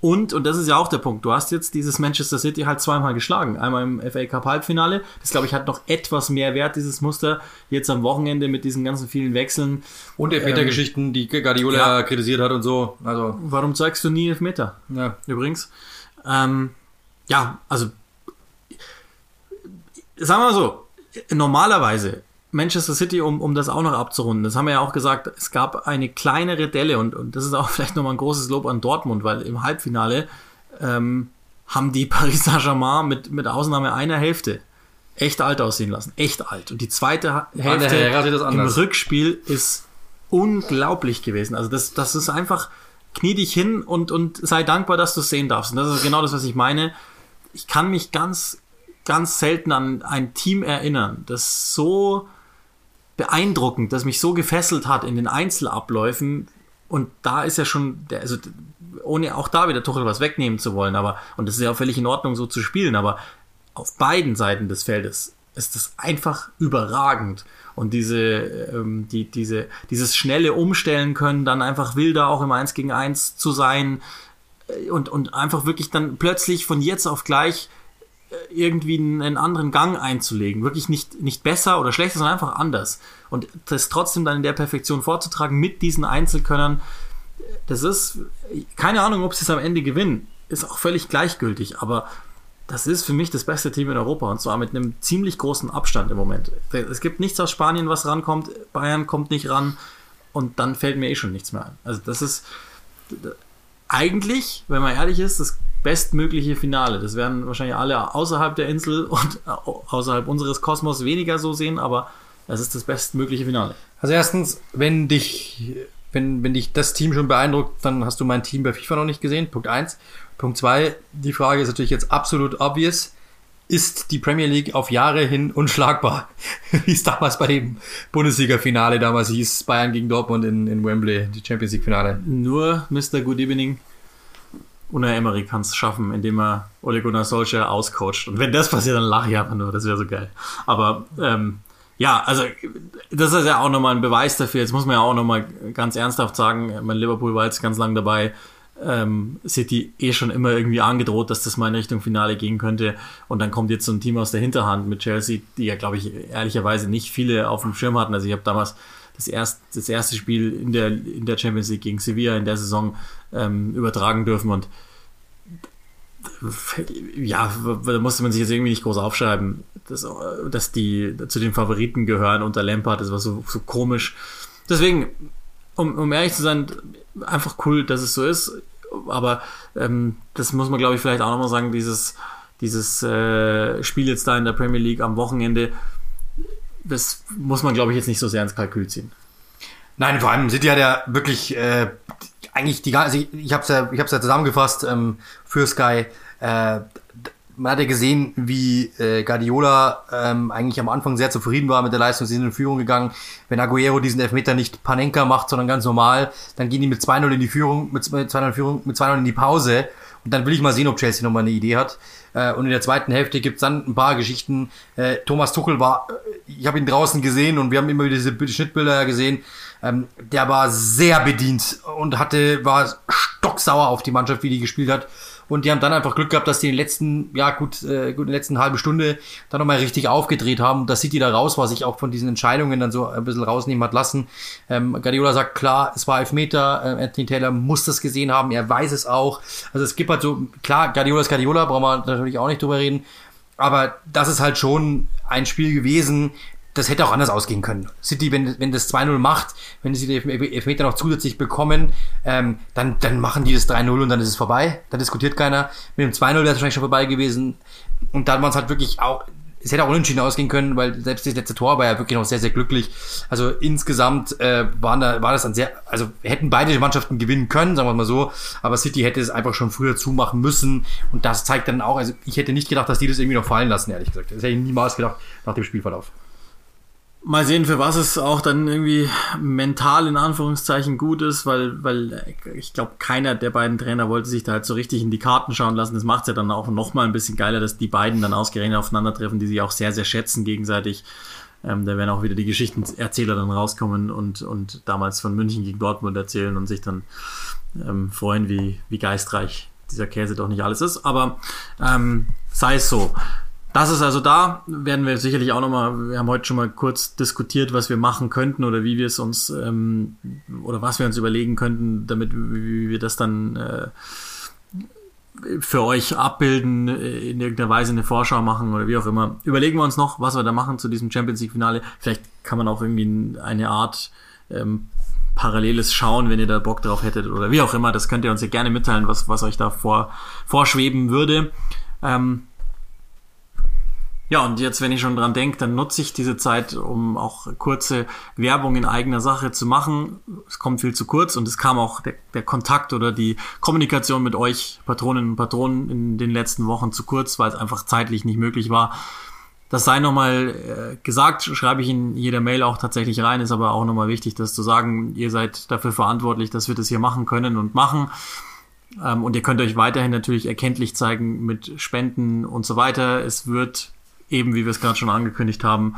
Und, und das ist ja auch der Punkt, du hast jetzt dieses Manchester City halt zweimal geschlagen. Einmal im FA Cup Halbfinale. Das, glaube ich, hat noch etwas mehr Wert, dieses Muster. Jetzt am Wochenende mit diesen ganzen vielen Wechseln. Und Elfmeter-Geschichten, ähm, die Guardiola ja. kritisiert hat und so. Also. Warum zeigst du nie Elfmeter? Ja. Übrigens. Ähm, ja, also sagen wir mal so, normalerweise Manchester City, um, um das auch noch abzurunden, das haben wir ja auch gesagt, es gab eine kleinere Delle und, und das ist auch vielleicht nochmal ein großes Lob an Dortmund, weil im Halbfinale ähm, haben die Paris Saint-Germain mit, mit Ausnahme einer Hälfte echt alt aussehen lassen. Echt alt. Und die zweite Hälfte im Rückspiel ist unglaublich gewesen. Also das, das ist einfach, knie dich hin und, und sei dankbar, dass du es sehen darfst. Und das ist genau das, was ich meine ich kann mich ganz, ganz selten an ein Team erinnern, das so beeindruckend, das mich so gefesselt hat in den Einzelabläufen. Und da ist ja schon, der, also ohne auch da wieder Tuchel was wegnehmen zu wollen, aber, und das ist ja auch völlig in Ordnung, so zu spielen, aber auf beiden Seiten des Feldes ist das einfach überragend. Und diese, ähm, die, diese, dieses schnelle Umstellen können, dann einfach wilder auch im 1 gegen 1 zu sein, und, und einfach wirklich dann plötzlich von jetzt auf gleich äh, irgendwie einen anderen Gang einzulegen. Wirklich nicht, nicht besser oder schlechter, sondern einfach anders. Und das trotzdem dann in der Perfektion vorzutragen mit diesen Einzelkönnern, das ist, keine Ahnung, ob sie es am Ende gewinnen, ist auch völlig gleichgültig, aber das ist für mich das beste Team in Europa und zwar mit einem ziemlich großen Abstand im Moment. Es gibt nichts aus Spanien, was rankommt, Bayern kommt nicht ran und dann fällt mir eh schon nichts mehr ein. Also das ist, eigentlich, wenn man ehrlich ist, das bestmögliche Finale. Das werden wahrscheinlich alle außerhalb der Insel und außerhalb unseres Kosmos weniger so sehen, aber es ist das bestmögliche Finale. Also erstens, wenn dich, wenn, wenn dich das Team schon beeindruckt, dann hast du mein Team bei FIFA noch nicht gesehen. Punkt eins. Punkt zwei, die Frage ist natürlich jetzt absolut obvious ist die Premier League auf Jahre hin unschlagbar. Wie es damals bei dem Bundesliga-Finale damals hieß, Bayern gegen Dortmund in, in Wembley, die Champions League-Finale. Nur Mr. Good Evening Unai Emery kann es schaffen, indem er Ole Gunnar Solskjaer auscoacht. Und wenn das passiert, dann lache ich einfach nur, das wäre so geil. Aber ähm, ja, also das ist ja auch nochmal ein Beweis dafür. Jetzt muss man ja auch nochmal ganz ernsthaft sagen, mein Liverpool war jetzt ganz lang dabei ähm, City eh schon immer irgendwie angedroht, dass das mal in Richtung Finale gehen könnte. Und dann kommt jetzt so ein Team aus der Hinterhand mit Chelsea, die ja, glaube ich, ehrlicherweise nicht viele auf dem Schirm hatten. Also ich habe damals das, erst, das erste Spiel in der, in der Champions League gegen Sevilla in der Saison ähm, übertragen dürfen und ja, da musste man sich jetzt irgendwie nicht groß aufschreiben, dass, dass die zu den Favoriten gehören unter Lampard, das war so, so komisch. Deswegen, um, um ehrlich zu sein, einfach cool, dass es so ist. Aber ähm, das muss man, glaube ich, vielleicht auch nochmal sagen, dieses, dieses äh, Spiel jetzt da in der Premier League am Wochenende, das muss man, glaube ich, jetzt nicht so sehr ins Kalkül ziehen. Nein, vor allem City hat ja wirklich äh, eigentlich die ganze, also ich habe es ja, ich hab's ja zusammengefasst ähm, für Sky. Äh, man hat ja gesehen, wie äh, Guardiola ähm, eigentlich am Anfang sehr zufrieden war mit der Leistung, sie sind in Führung gegangen. Wenn Aguero diesen Elfmeter nicht Panenka macht, sondern ganz normal, dann gehen die mit 2-0 in die Führung, mit 2-0 Führung, mit 2-0 in die Pause. Und dann will ich mal sehen, ob Chelsea nochmal eine Idee hat. Äh, und in der zweiten Hälfte gibt's dann ein paar Geschichten. Äh, Thomas Tuchel war, äh, ich habe ihn draußen gesehen und wir haben immer wieder diese Schnittbilder gesehen. Ähm, der war sehr bedient und hatte, war stocksauer auf die Mannschaft, wie die gespielt hat. Und die haben dann einfach Glück gehabt, dass die in den letzten, ja gut, äh, gut in der letzten halben Stunde dann nochmal richtig aufgedreht haben. Das City da raus war, sich auch von diesen Entscheidungen dann so ein bisschen rausnehmen hat lassen. Ähm, Guardiola sagt, klar, es war Elfmeter, äh, Anthony Taylor muss das gesehen haben, er weiß es auch. Also es gibt halt so, klar, Guardiola ist Guardiola, brauchen wir natürlich auch nicht drüber reden. Aber das ist halt schon ein Spiel gewesen, das hätte auch anders ausgehen können. City, wenn, wenn das 2-0 macht, wenn sie die Elfmeter noch zusätzlich bekommen, ähm, dann, dann machen die das 3-0 und dann ist es vorbei. Da diskutiert keiner. Mit dem 2-0 wäre es wahrscheinlich schon vorbei gewesen. Und dann waren es halt wirklich auch, es hätte auch unentschieden ausgehen können, weil selbst das letzte Tor war ja wirklich noch sehr, sehr glücklich. Also insgesamt äh, waren da, war das ein sehr, also hätten beide Mannschaften gewinnen können, sagen wir mal so, aber City hätte es einfach schon früher zumachen müssen und das zeigt dann auch, also ich hätte nicht gedacht, dass die das irgendwie noch fallen lassen, ehrlich gesagt. Das hätte ich niemals gedacht nach dem Spielverlauf. Mal sehen, für was es auch dann irgendwie mental in Anführungszeichen gut ist, weil, weil ich glaube, keiner der beiden Trainer wollte sich da halt so richtig in die Karten schauen lassen. Das macht es ja dann auch nochmal ein bisschen geiler, dass die beiden dann ausgerechnet aufeinandertreffen, die sich auch sehr, sehr schätzen gegenseitig. Ähm, da werden auch wieder die Geschichtenerzähler dann rauskommen und, und damals von München gegen Dortmund erzählen und sich dann ähm, freuen, wie, wie geistreich dieser Käse doch nicht alles ist. Aber ähm, sei es so. Das ist also da, werden wir sicherlich auch nochmal, wir haben heute schon mal kurz diskutiert, was wir machen könnten oder wie wir es uns ähm, oder was wir uns überlegen könnten, damit wie wir das dann äh, für euch abbilden, äh, in irgendeiner Weise eine Vorschau machen oder wie auch immer. Überlegen wir uns noch, was wir da machen zu diesem Champions League Finale. Vielleicht kann man auch irgendwie eine Art ähm, Paralleles schauen, wenn ihr da Bock drauf hättet oder wie auch immer. Das könnt ihr uns ja gerne mitteilen, was, was euch da vor, vorschweben würde. Ähm, ja, und jetzt, wenn ich schon dran denke, dann nutze ich diese Zeit, um auch kurze Werbung in eigener Sache zu machen. Es kommt viel zu kurz und es kam auch der, der Kontakt oder die Kommunikation mit euch, Patroninnen und Patronen, in den letzten Wochen zu kurz, weil es einfach zeitlich nicht möglich war. Das sei nochmal äh, gesagt, schreibe ich in jeder Mail auch tatsächlich rein, ist aber auch nochmal wichtig, das zu sagen. Ihr seid dafür verantwortlich, dass wir das hier machen können und machen. Ähm, und ihr könnt euch weiterhin natürlich erkenntlich zeigen mit Spenden und so weiter. Es wird eben, wie wir es gerade schon angekündigt haben,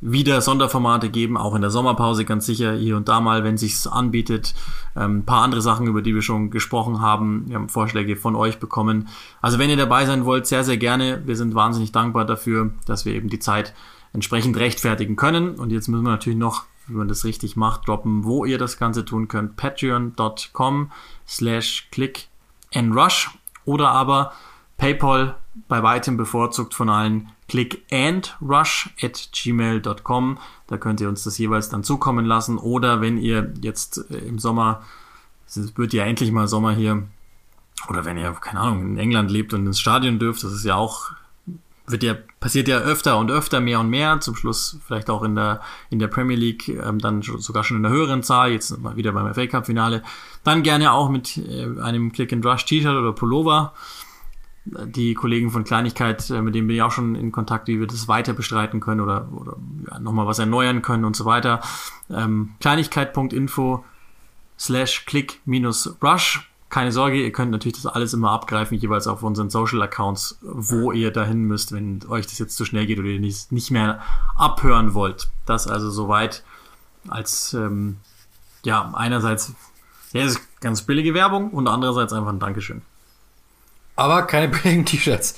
wieder Sonderformate geben, auch in der Sommerpause ganz sicher hier und da mal, wenn sich's anbietet. Ähm, ein paar andere Sachen, über die wir schon gesprochen haben. Wir haben Vorschläge von euch bekommen. Also wenn ihr dabei sein wollt, sehr, sehr gerne. Wir sind wahnsinnig dankbar dafür, dass wir eben die Zeit entsprechend rechtfertigen können. Und jetzt müssen wir natürlich noch, wie man das richtig macht, droppen, wo ihr das Ganze tun könnt. Patreon.com slash click and rush oder aber PayPal bei weitem bevorzugt von allen. Clickandrush at gmail.com. Da könnt ihr uns das jeweils dann zukommen lassen. Oder wenn ihr jetzt äh, im Sommer, es wird ja endlich mal Sommer hier, oder wenn ihr, keine Ahnung, in England lebt und ins Stadion dürft, das ist ja auch, wird ja, passiert ja öfter und öfter, mehr und mehr, zum Schluss vielleicht auch in der, in der Premier League, ähm, dann sogar schon in der höheren Zahl, jetzt mal wieder beim FA Cup Finale, dann gerne auch mit äh, einem Click and Rush T-Shirt oder Pullover die Kollegen von Kleinigkeit, äh, mit denen bin ich auch schon in Kontakt, wie wir das weiter bestreiten können oder, oder ja, nochmal was erneuern können und so weiter. Ähm, Kleinigkeit.info slash click minus rush. Keine Sorge, ihr könnt natürlich das alles immer abgreifen, jeweils auf unseren Social Accounts, wo ihr dahin müsst, wenn euch das jetzt zu schnell geht oder ihr nicht, nicht mehr abhören wollt. Das also soweit als, ähm, ja, einerseits, ja, ist ganz billige Werbung und andererseits einfach ein Dankeschön aber keine billigen T-Shirts.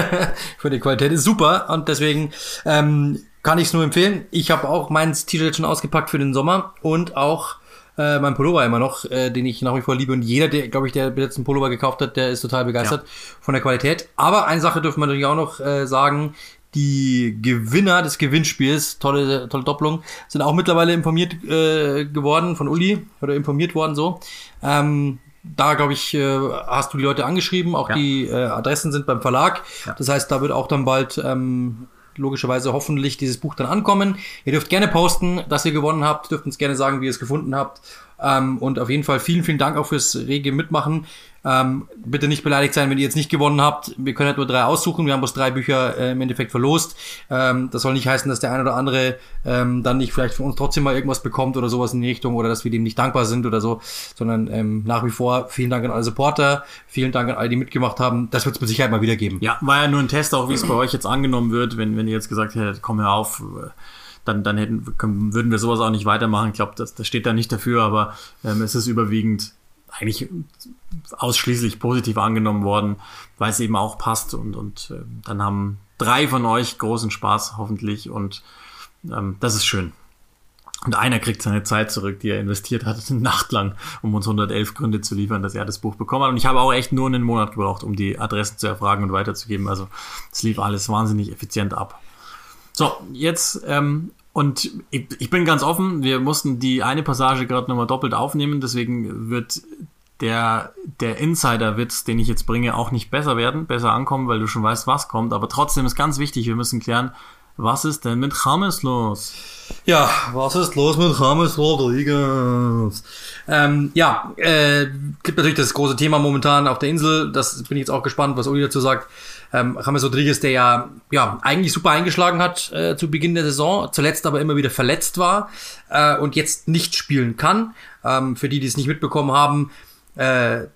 Für die Qualität ist super und deswegen ähm, kann ich es nur empfehlen. Ich habe auch mein T-Shirt schon ausgepackt für den Sommer und auch äh, mein Pullover immer noch, äh, den ich nach wie vor liebe. Und jeder, der, glaube ich, der jetzt einen Pullover gekauft hat, der ist total begeistert ja. von der Qualität. Aber eine Sache dürfen wir natürlich auch noch äh, sagen. Die Gewinner des Gewinnspiels, tolle, tolle Doppelung, sind auch mittlerweile informiert äh, geworden von Uli oder informiert worden so. Ähm, da, glaube ich, äh, hast du die Leute angeschrieben. Auch ja. die äh, Adressen sind beim Verlag. Ja. Das heißt, da wird auch dann bald ähm, logischerweise hoffentlich dieses Buch dann ankommen. Ihr dürft gerne posten, dass ihr gewonnen habt. Dürft uns gerne sagen, wie ihr es gefunden habt. Ähm, und auf jeden Fall vielen, vielen Dank auch fürs rege Mitmachen. Ähm, bitte nicht beleidigt sein, wenn ihr jetzt nicht gewonnen habt. Wir können halt nur drei aussuchen. Wir haben bloß drei Bücher äh, im Endeffekt verlost. Ähm, das soll nicht heißen, dass der eine oder andere ähm, dann nicht vielleicht von uns trotzdem mal irgendwas bekommt oder sowas in die Richtung oder dass wir dem nicht dankbar sind oder so, sondern ähm, nach wie vor vielen Dank an alle Supporter, vielen Dank an alle, die mitgemacht haben. Das wird es mit Sicherheit mal wieder geben. Ja, war ja nur ein Test, auch wie es bei euch jetzt angenommen wird, wenn, wenn ihr jetzt gesagt hättet, komm hör auf, dann, dann hätten, können, würden wir sowas auch nicht weitermachen. Ich glaube, das, das steht da nicht dafür, aber ähm, es ist überwiegend eigentlich ausschließlich positiv angenommen worden, weil es eben auch passt und, und äh, dann haben drei von euch großen Spaß hoffentlich und ähm, das ist schön. Und einer kriegt seine Zeit zurück, die er investiert hat, eine Nacht lang, um uns 111 Gründe zu liefern, dass er das Buch bekommen hat. Und ich habe auch echt nur einen Monat gebraucht, um die Adressen zu erfragen und weiterzugeben. Also es lief alles wahnsinnig effizient ab. So, jetzt ähm, und ich, ich bin ganz offen, wir mussten die eine Passage gerade nochmal doppelt aufnehmen, deswegen wird der, der Insider-Witz, den ich jetzt bringe, auch nicht besser werden, besser ankommen, weil du schon weißt, was kommt. Aber trotzdem ist ganz wichtig, wir müssen klären, was ist denn mit James los? Ja, was ist los mit James Rodriguez? Ähm, ja, äh, gibt natürlich das große Thema momentan auf der Insel. Das bin ich jetzt auch gespannt, was Uli dazu sagt. Ähm, James Rodriguez, der ja, ja eigentlich super eingeschlagen hat äh, zu Beginn der Saison, zuletzt aber immer wieder verletzt war äh, und jetzt nicht spielen kann. Ähm, für die, die es nicht mitbekommen haben, äh,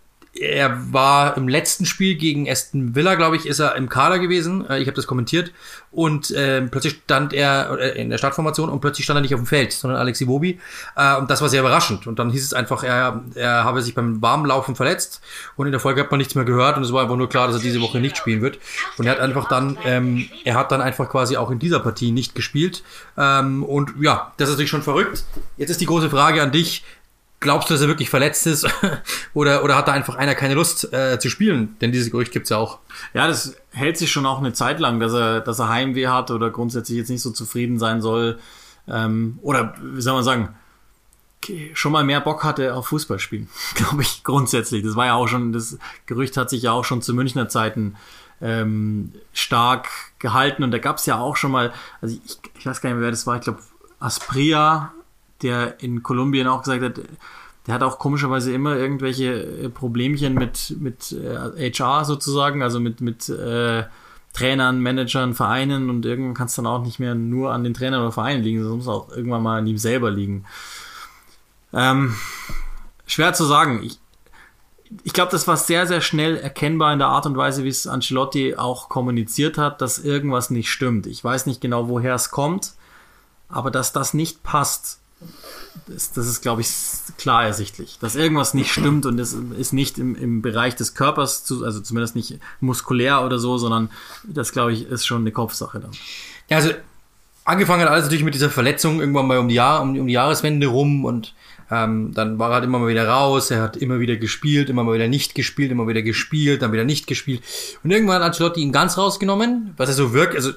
er war im letzten Spiel gegen Aston Villa, glaube ich, ist er im Kader gewesen. Äh, ich habe das kommentiert. Und äh, plötzlich stand er äh, in der Startformation und plötzlich stand er nicht auf dem Feld, sondern Alex Iwobi. Äh, und das war sehr überraschend. Und dann hieß es einfach, er, er habe sich beim Warmlaufen verletzt. Und in der Folge hat man nichts mehr gehört. Und es war einfach nur klar, dass er diese Woche nicht spielen wird. Und er hat einfach dann, ähm, er hat dann einfach quasi auch in dieser Partie nicht gespielt. Ähm, und ja, das ist natürlich schon verrückt. Jetzt ist die große Frage an dich. Glaubst du, dass er wirklich verletzt ist? oder, oder hat da einfach einer keine Lust äh, zu spielen? Denn dieses Gerücht gibt's ja auch. Ja, das hält sich schon auch eine Zeit lang, dass er, dass er Heimweh hat oder grundsätzlich jetzt nicht so zufrieden sein soll. Ähm, oder wie soll man sagen, schon mal mehr Bock hatte auf Fußball spielen, glaube ich, grundsätzlich. Das war ja auch schon, das Gerücht hat sich ja auch schon zu Münchner Zeiten ähm, stark gehalten und da gab's ja auch schon mal, also ich, ich weiß gar nicht mehr, wer das war, ich glaube Aspria der in Kolumbien auch gesagt hat, der hat auch komischerweise immer irgendwelche äh, Problemchen mit, mit äh, HR sozusagen, also mit, mit äh, Trainern, Managern, Vereinen und irgendwann kann es dann auch nicht mehr nur an den Trainern oder Vereinen liegen, sondern muss auch irgendwann mal an ihm selber liegen. Ähm, schwer zu sagen. Ich, ich glaube, das war sehr, sehr schnell erkennbar in der Art und Weise, wie es Ancelotti auch kommuniziert hat, dass irgendwas nicht stimmt. Ich weiß nicht genau, woher es kommt, aber dass das nicht passt, das, das ist, glaube ich, klar ersichtlich, dass irgendwas nicht stimmt und es ist nicht im, im Bereich des Körpers, zu, also zumindest nicht muskulär oder so, sondern das, glaube ich, ist schon eine Kopfsache dann. Ja, also angefangen hat alles natürlich mit dieser Verletzung irgendwann mal um die, Jahr, um, um die Jahreswende rum und ähm, dann war er halt immer mal wieder raus, er hat immer wieder gespielt, immer mal wieder nicht gespielt, immer wieder gespielt, dann wieder nicht gespielt. Und irgendwann hat Ancelotti ihn ganz rausgenommen, was er so wirkt, also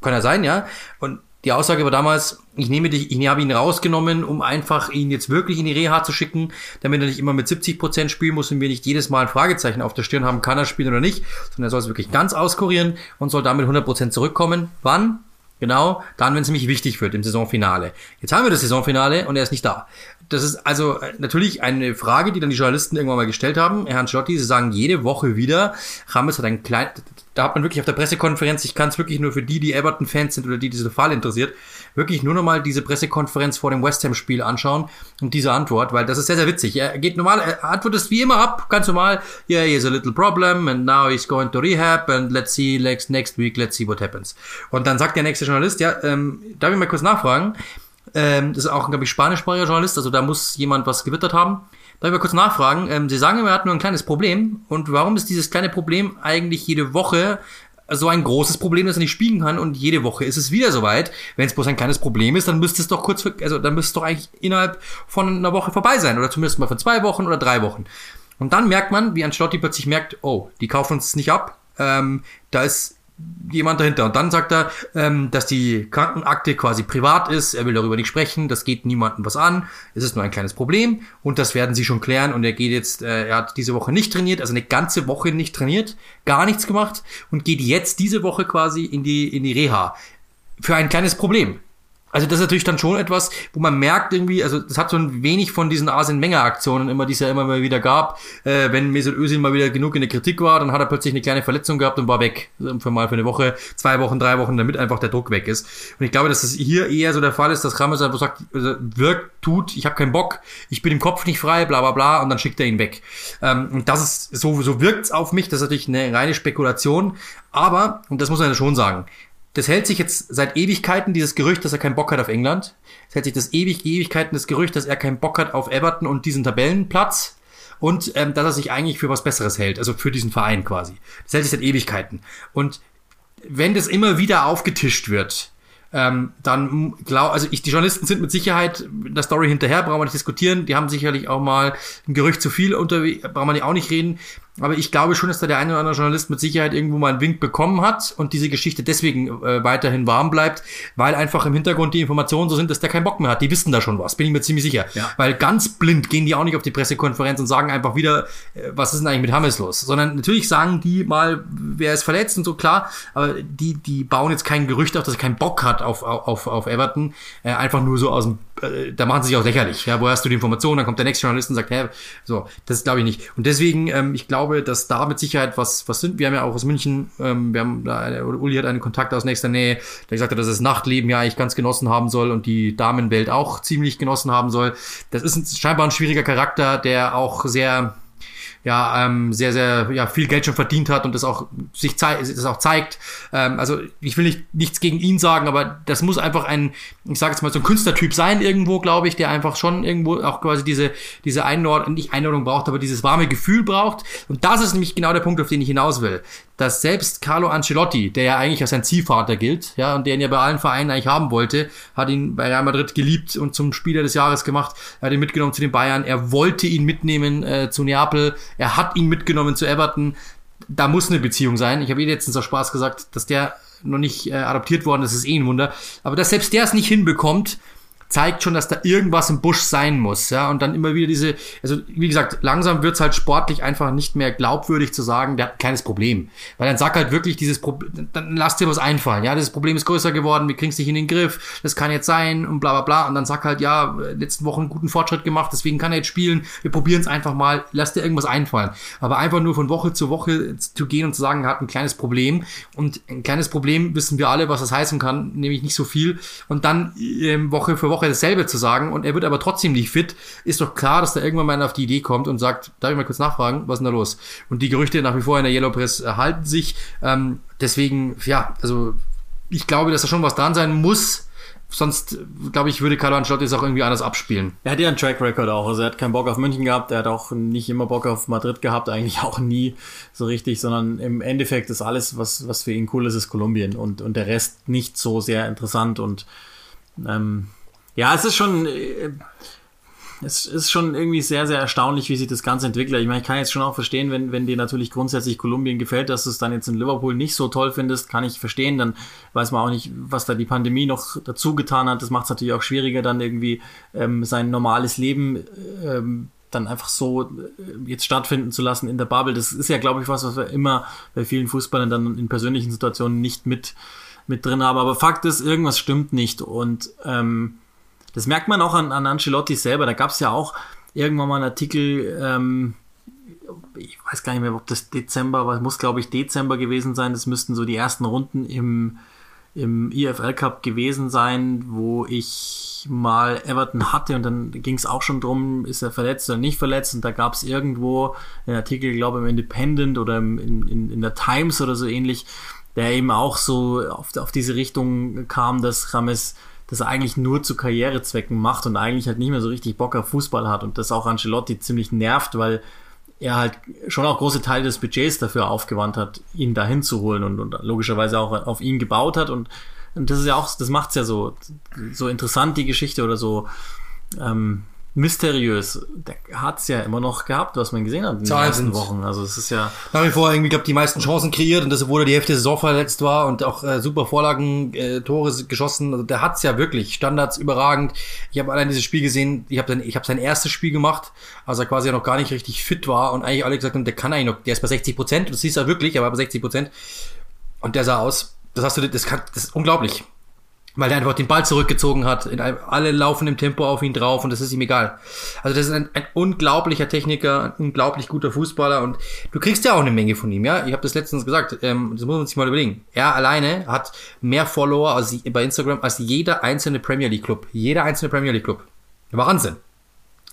kann ja sein, ja. Und die Aussage war damals, ich nehme dich, ich habe ihn rausgenommen, um einfach ihn jetzt wirklich in die Reha zu schicken, damit er nicht immer mit 70 Prozent spielen muss und wir nicht jedes Mal ein Fragezeichen auf der Stirn haben, kann er spielen oder nicht, sondern er soll es wirklich ganz auskurieren und soll damit 100 Prozent zurückkommen. Wann? Genau, dann, wenn es nämlich wichtig wird im Saisonfinale. Jetzt haben wir das Saisonfinale und er ist nicht da. Das ist also äh, natürlich eine Frage, die dann die Journalisten irgendwann mal gestellt haben. Herrn Schotti, sie sagen jede Woche wieder, Rames hat ein klein, da hat man wirklich auf der Pressekonferenz, ich kann es wirklich nur für die, die Everton-Fans sind oder die, die diese Fall interessiert, wirklich nur nochmal diese Pressekonferenz vor dem West Ham-Spiel anschauen und diese Antwort, weil das ist sehr, sehr witzig. Er geht normal, er antwortet wie immer ab, ganz normal, yeah, he has a little problem and now he's going to rehab and let's see next, next week, let's see what happens. Und dann sagt der nächste Journalist, ja, ähm, darf ich mal kurz nachfragen? Ähm, das ist auch, glaube ich, spanischsprachiger Journalist, also da muss jemand was gewittert haben. Darf ich mal kurz nachfragen? Ähm, Sie sagen, er hat nur ein kleines Problem. Und warum ist dieses kleine Problem eigentlich jede Woche so ein großes Problem, dass er nicht spielen kann und jede Woche ist es wieder soweit. Wenn es bloß ein kleines Problem ist, dann müsste es doch kurz, also dann müsste es doch eigentlich innerhalb von einer Woche vorbei sein oder zumindest mal von zwei Wochen oder drei Wochen. Und dann merkt man, wie Ancelotti plötzlich merkt, oh, die kaufen uns nicht ab. Ähm, da ist jemand dahinter. Und dann sagt er, ähm, dass die Krankenakte quasi privat ist, er will darüber nicht sprechen, das geht niemandem was an, es ist nur ein kleines Problem und das werden sie schon klären und er geht jetzt, äh, er hat diese Woche nicht trainiert, also eine ganze Woche nicht trainiert, gar nichts gemacht und geht jetzt diese Woche quasi in die, in die Reha. Für ein kleines Problem. Also das ist natürlich dann schon etwas, wo man merkt irgendwie, also das hat so ein wenig von diesen Arsene Menger Aktionen immer, die es ja immer mal wieder gab. Äh, wenn Mesut Özil mal wieder genug in der Kritik war, dann hat er plötzlich eine kleine Verletzung gehabt und war weg. Für mal für eine Woche, zwei Wochen, drei Wochen, damit einfach der Druck weg ist. Und ich glaube, dass das hier eher so der Fall ist, dass Ramos einfach sagt, also wirkt, tut, ich habe keinen Bock, ich bin im Kopf nicht frei, bla bla bla, und dann schickt er ihn weg. Ähm, und das ist, so, so wirkt's auf mich, das ist natürlich eine reine Spekulation. Aber, und das muss man ja schon sagen, das hält sich jetzt seit Ewigkeiten, dieses Gerücht, dass er keinen Bock hat auf England. Es hält sich das ewig, Ewigkeiten das Gerücht, dass er keinen Bock hat auf Everton und diesen Tabellenplatz. Und ähm, dass er sich eigentlich für was Besseres hält, also für diesen Verein quasi. Das hält sich seit Ewigkeiten. Und wenn das immer wieder aufgetischt wird, ähm, dann glaub, also ich, die Journalisten sind mit Sicherheit der Story hinterher, brauchen wir nicht diskutieren. Die haben sicherlich auch mal ein Gerücht zu viel unterwegs, brauchen wir auch nicht reden. Aber ich glaube schon, dass da der eine oder andere Journalist mit Sicherheit irgendwo mal einen Wink bekommen hat und diese Geschichte deswegen äh, weiterhin warm bleibt, weil einfach im Hintergrund die Informationen so sind, dass der keinen Bock mehr hat. Die wissen da schon was, bin ich mir ziemlich sicher. Ja. Weil ganz blind gehen die auch nicht auf die Pressekonferenz und sagen einfach wieder, äh, was ist denn eigentlich mit Hammes los? Sondern natürlich sagen die mal, wer ist verletzt und so, klar, aber die, die bauen jetzt kein Gerücht auf, dass er keinen Bock hat auf, auf, auf Everton. Äh, einfach nur so aus dem, da machen sie sich auch lächerlich. Ja, wo hast du die Informationen? Dann kommt der nächste Journalist und sagt, hä, so, das glaube ich nicht. Und deswegen, ähm, ich glaube, dass da mit Sicherheit was, was sind. Wir haben ja auch aus München, ähm, wir haben da, eine, Uli hat einen Kontakt aus nächster Nähe, der gesagt hat, dass das Nachtleben ja eigentlich ganz genossen haben soll und die Damenwelt auch ziemlich genossen haben soll. Das ist ein, scheinbar ein schwieriger Charakter, der auch sehr, ja ähm, sehr sehr ja viel Geld schon verdient hat und das auch sich das auch zeigt. Ähm, also ich will nicht nichts gegen ihn sagen, aber das muss einfach ein ich sage jetzt mal so ein Künstlertyp sein irgendwo, glaube ich, der einfach schon irgendwo auch quasi diese diese Einordnung nicht Einordnung braucht, aber dieses warme Gefühl braucht und das ist nämlich genau der Punkt, auf den ich hinaus will dass selbst Carlo Ancelotti, der ja eigentlich als sein Ziehvater gilt, ja, und der ihn ja bei allen Vereinen eigentlich haben wollte, hat ihn bei Real Madrid geliebt und zum Spieler des Jahres gemacht, er hat ihn mitgenommen zu den Bayern, er wollte ihn mitnehmen äh, zu Neapel, er hat ihn mitgenommen zu Everton. Da muss eine Beziehung sein. Ich habe eh letztens aus Spaß gesagt, dass der noch nicht äh, adoptiert worden ist, ist eh ein Wunder. Aber dass selbst der es nicht hinbekommt, zeigt schon, dass da irgendwas im Busch sein muss, ja, und dann immer wieder diese, also wie gesagt, langsam wird's halt sportlich einfach nicht mehr glaubwürdig zu sagen, der hat ein kleines Problem, weil dann sag halt wirklich dieses Problem, dann lass dir was einfallen, ja, das Problem ist größer geworden, wir kriegen dich in den Griff, das kann jetzt sein und bla bla bla. Und dann sag halt, ja, letzten Wochen guten Fortschritt gemacht, deswegen kann er jetzt spielen, wir probieren es einfach mal, lass dir irgendwas einfallen, aber einfach nur von Woche zu Woche zu gehen und zu sagen, er hat ein kleines Problem. Und ein kleines Problem wissen wir alle, was das heißen kann, nämlich nicht so viel. Und dann ähm, Woche für Woche Woche dasselbe zu sagen und er wird aber trotzdem nicht fit, ist doch klar, dass da irgendwann mal auf die Idee kommt und sagt, darf ich mal kurz nachfragen, was ist denn da los? Und die Gerüchte nach wie vor in der Yellow Press erhalten sich. Ähm, deswegen, ja, also ich glaube, dass da schon was dran sein muss. Sonst, glaube ich, würde Carlo Ancelotti es auch irgendwie anders abspielen. Er hat ja einen Track Record auch. Also er hat keinen Bock auf München gehabt. Er hat auch nicht immer Bock auf Madrid gehabt. Eigentlich auch nie so richtig, sondern im Endeffekt ist alles, was, was für ihn cool ist, ist Kolumbien. Und, und der Rest nicht so sehr interessant. Und ähm, ja, es ist schon, äh, es ist schon irgendwie sehr, sehr erstaunlich, wie sich das Ganze entwickelt. Ich meine, ich kann jetzt schon auch verstehen, wenn, wenn dir natürlich grundsätzlich Kolumbien gefällt, dass du es dann jetzt in Liverpool nicht so toll findest, kann ich verstehen. Dann weiß man auch nicht, was da die Pandemie noch dazu getan hat. Das macht es natürlich auch schwieriger, dann irgendwie ähm, sein normales Leben ähm, dann einfach so äh, jetzt stattfinden zu lassen in der Bubble. Das ist ja, glaube ich, was, was wir immer bei vielen Fußballern dann in persönlichen Situationen nicht mit, mit drin haben. Aber Fakt ist, irgendwas stimmt nicht. Und ähm, das merkt man auch an, an Ancelotti selber. Da gab es ja auch irgendwann mal einen Artikel, ähm, ich weiß gar nicht mehr, ob das Dezember war, muss glaube ich Dezember gewesen sein. Das müssten so die ersten Runden im, im IFL Cup gewesen sein, wo ich mal Everton hatte und dann ging es auch schon drum, ist er verletzt oder nicht verletzt und da gab es irgendwo einen Artikel, glaube ich, im Independent oder im, in, in, in der Times oder so ähnlich, der eben auch so auf, auf diese Richtung kam, dass Rames das eigentlich nur zu Karrierezwecken macht und eigentlich halt nicht mehr so richtig Bock auf Fußball hat und das auch Ancelotti ziemlich nervt, weil er halt schon auch große Teile des Budgets dafür aufgewandt hat, ihn dahin zu holen und, und logischerweise auch auf ihn gebaut hat und, und das ist ja auch, das macht's ja so, so interessant, die Geschichte oder so, ähm, mysteriös. Der hat es ja immer noch gehabt, was man gesehen hat in den Zahlen ersten Wochen. Also es ist ja nach wie vor irgendwie glaube die meisten Chancen kreiert und das obwohl er die Hälfte der Saison verletzt war und auch äh, super Vorlagen, äh, Tore geschossen. Also der hat's ja wirklich Standards überragend. Ich habe allein dieses Spiel gesehen. Ich habe sein ich habe sein erstes Spiel gemacht, als er quasi noch gar nicht richtig fit war und eigentlich alle gesagt haben, der kann eigentlich noch, der ist bei 60 Prozent. Das siehst du wirklich, aber bei 60 Prozent und der sah aus. Das hast du, das kann, das ist unglaublich weil er einfach den Ball zurückgezogen hat. In einem, alle laufen im Tempo auf ihn drauf und das ist ihm egal. Also das ist ein, ein unglaublicher Techniker, ein unglaublich guter Fußballer und du kriegst ja auch eine Menge von ihm, ja. Ich habe das letztens gesagt, ähm, das muss man sich mal überlegen. Er alleine hat mehr Follower als, bei Instagram als jeder einzelne Premier League Club. Jeder einzelne Premier League Club. Wahnsinn.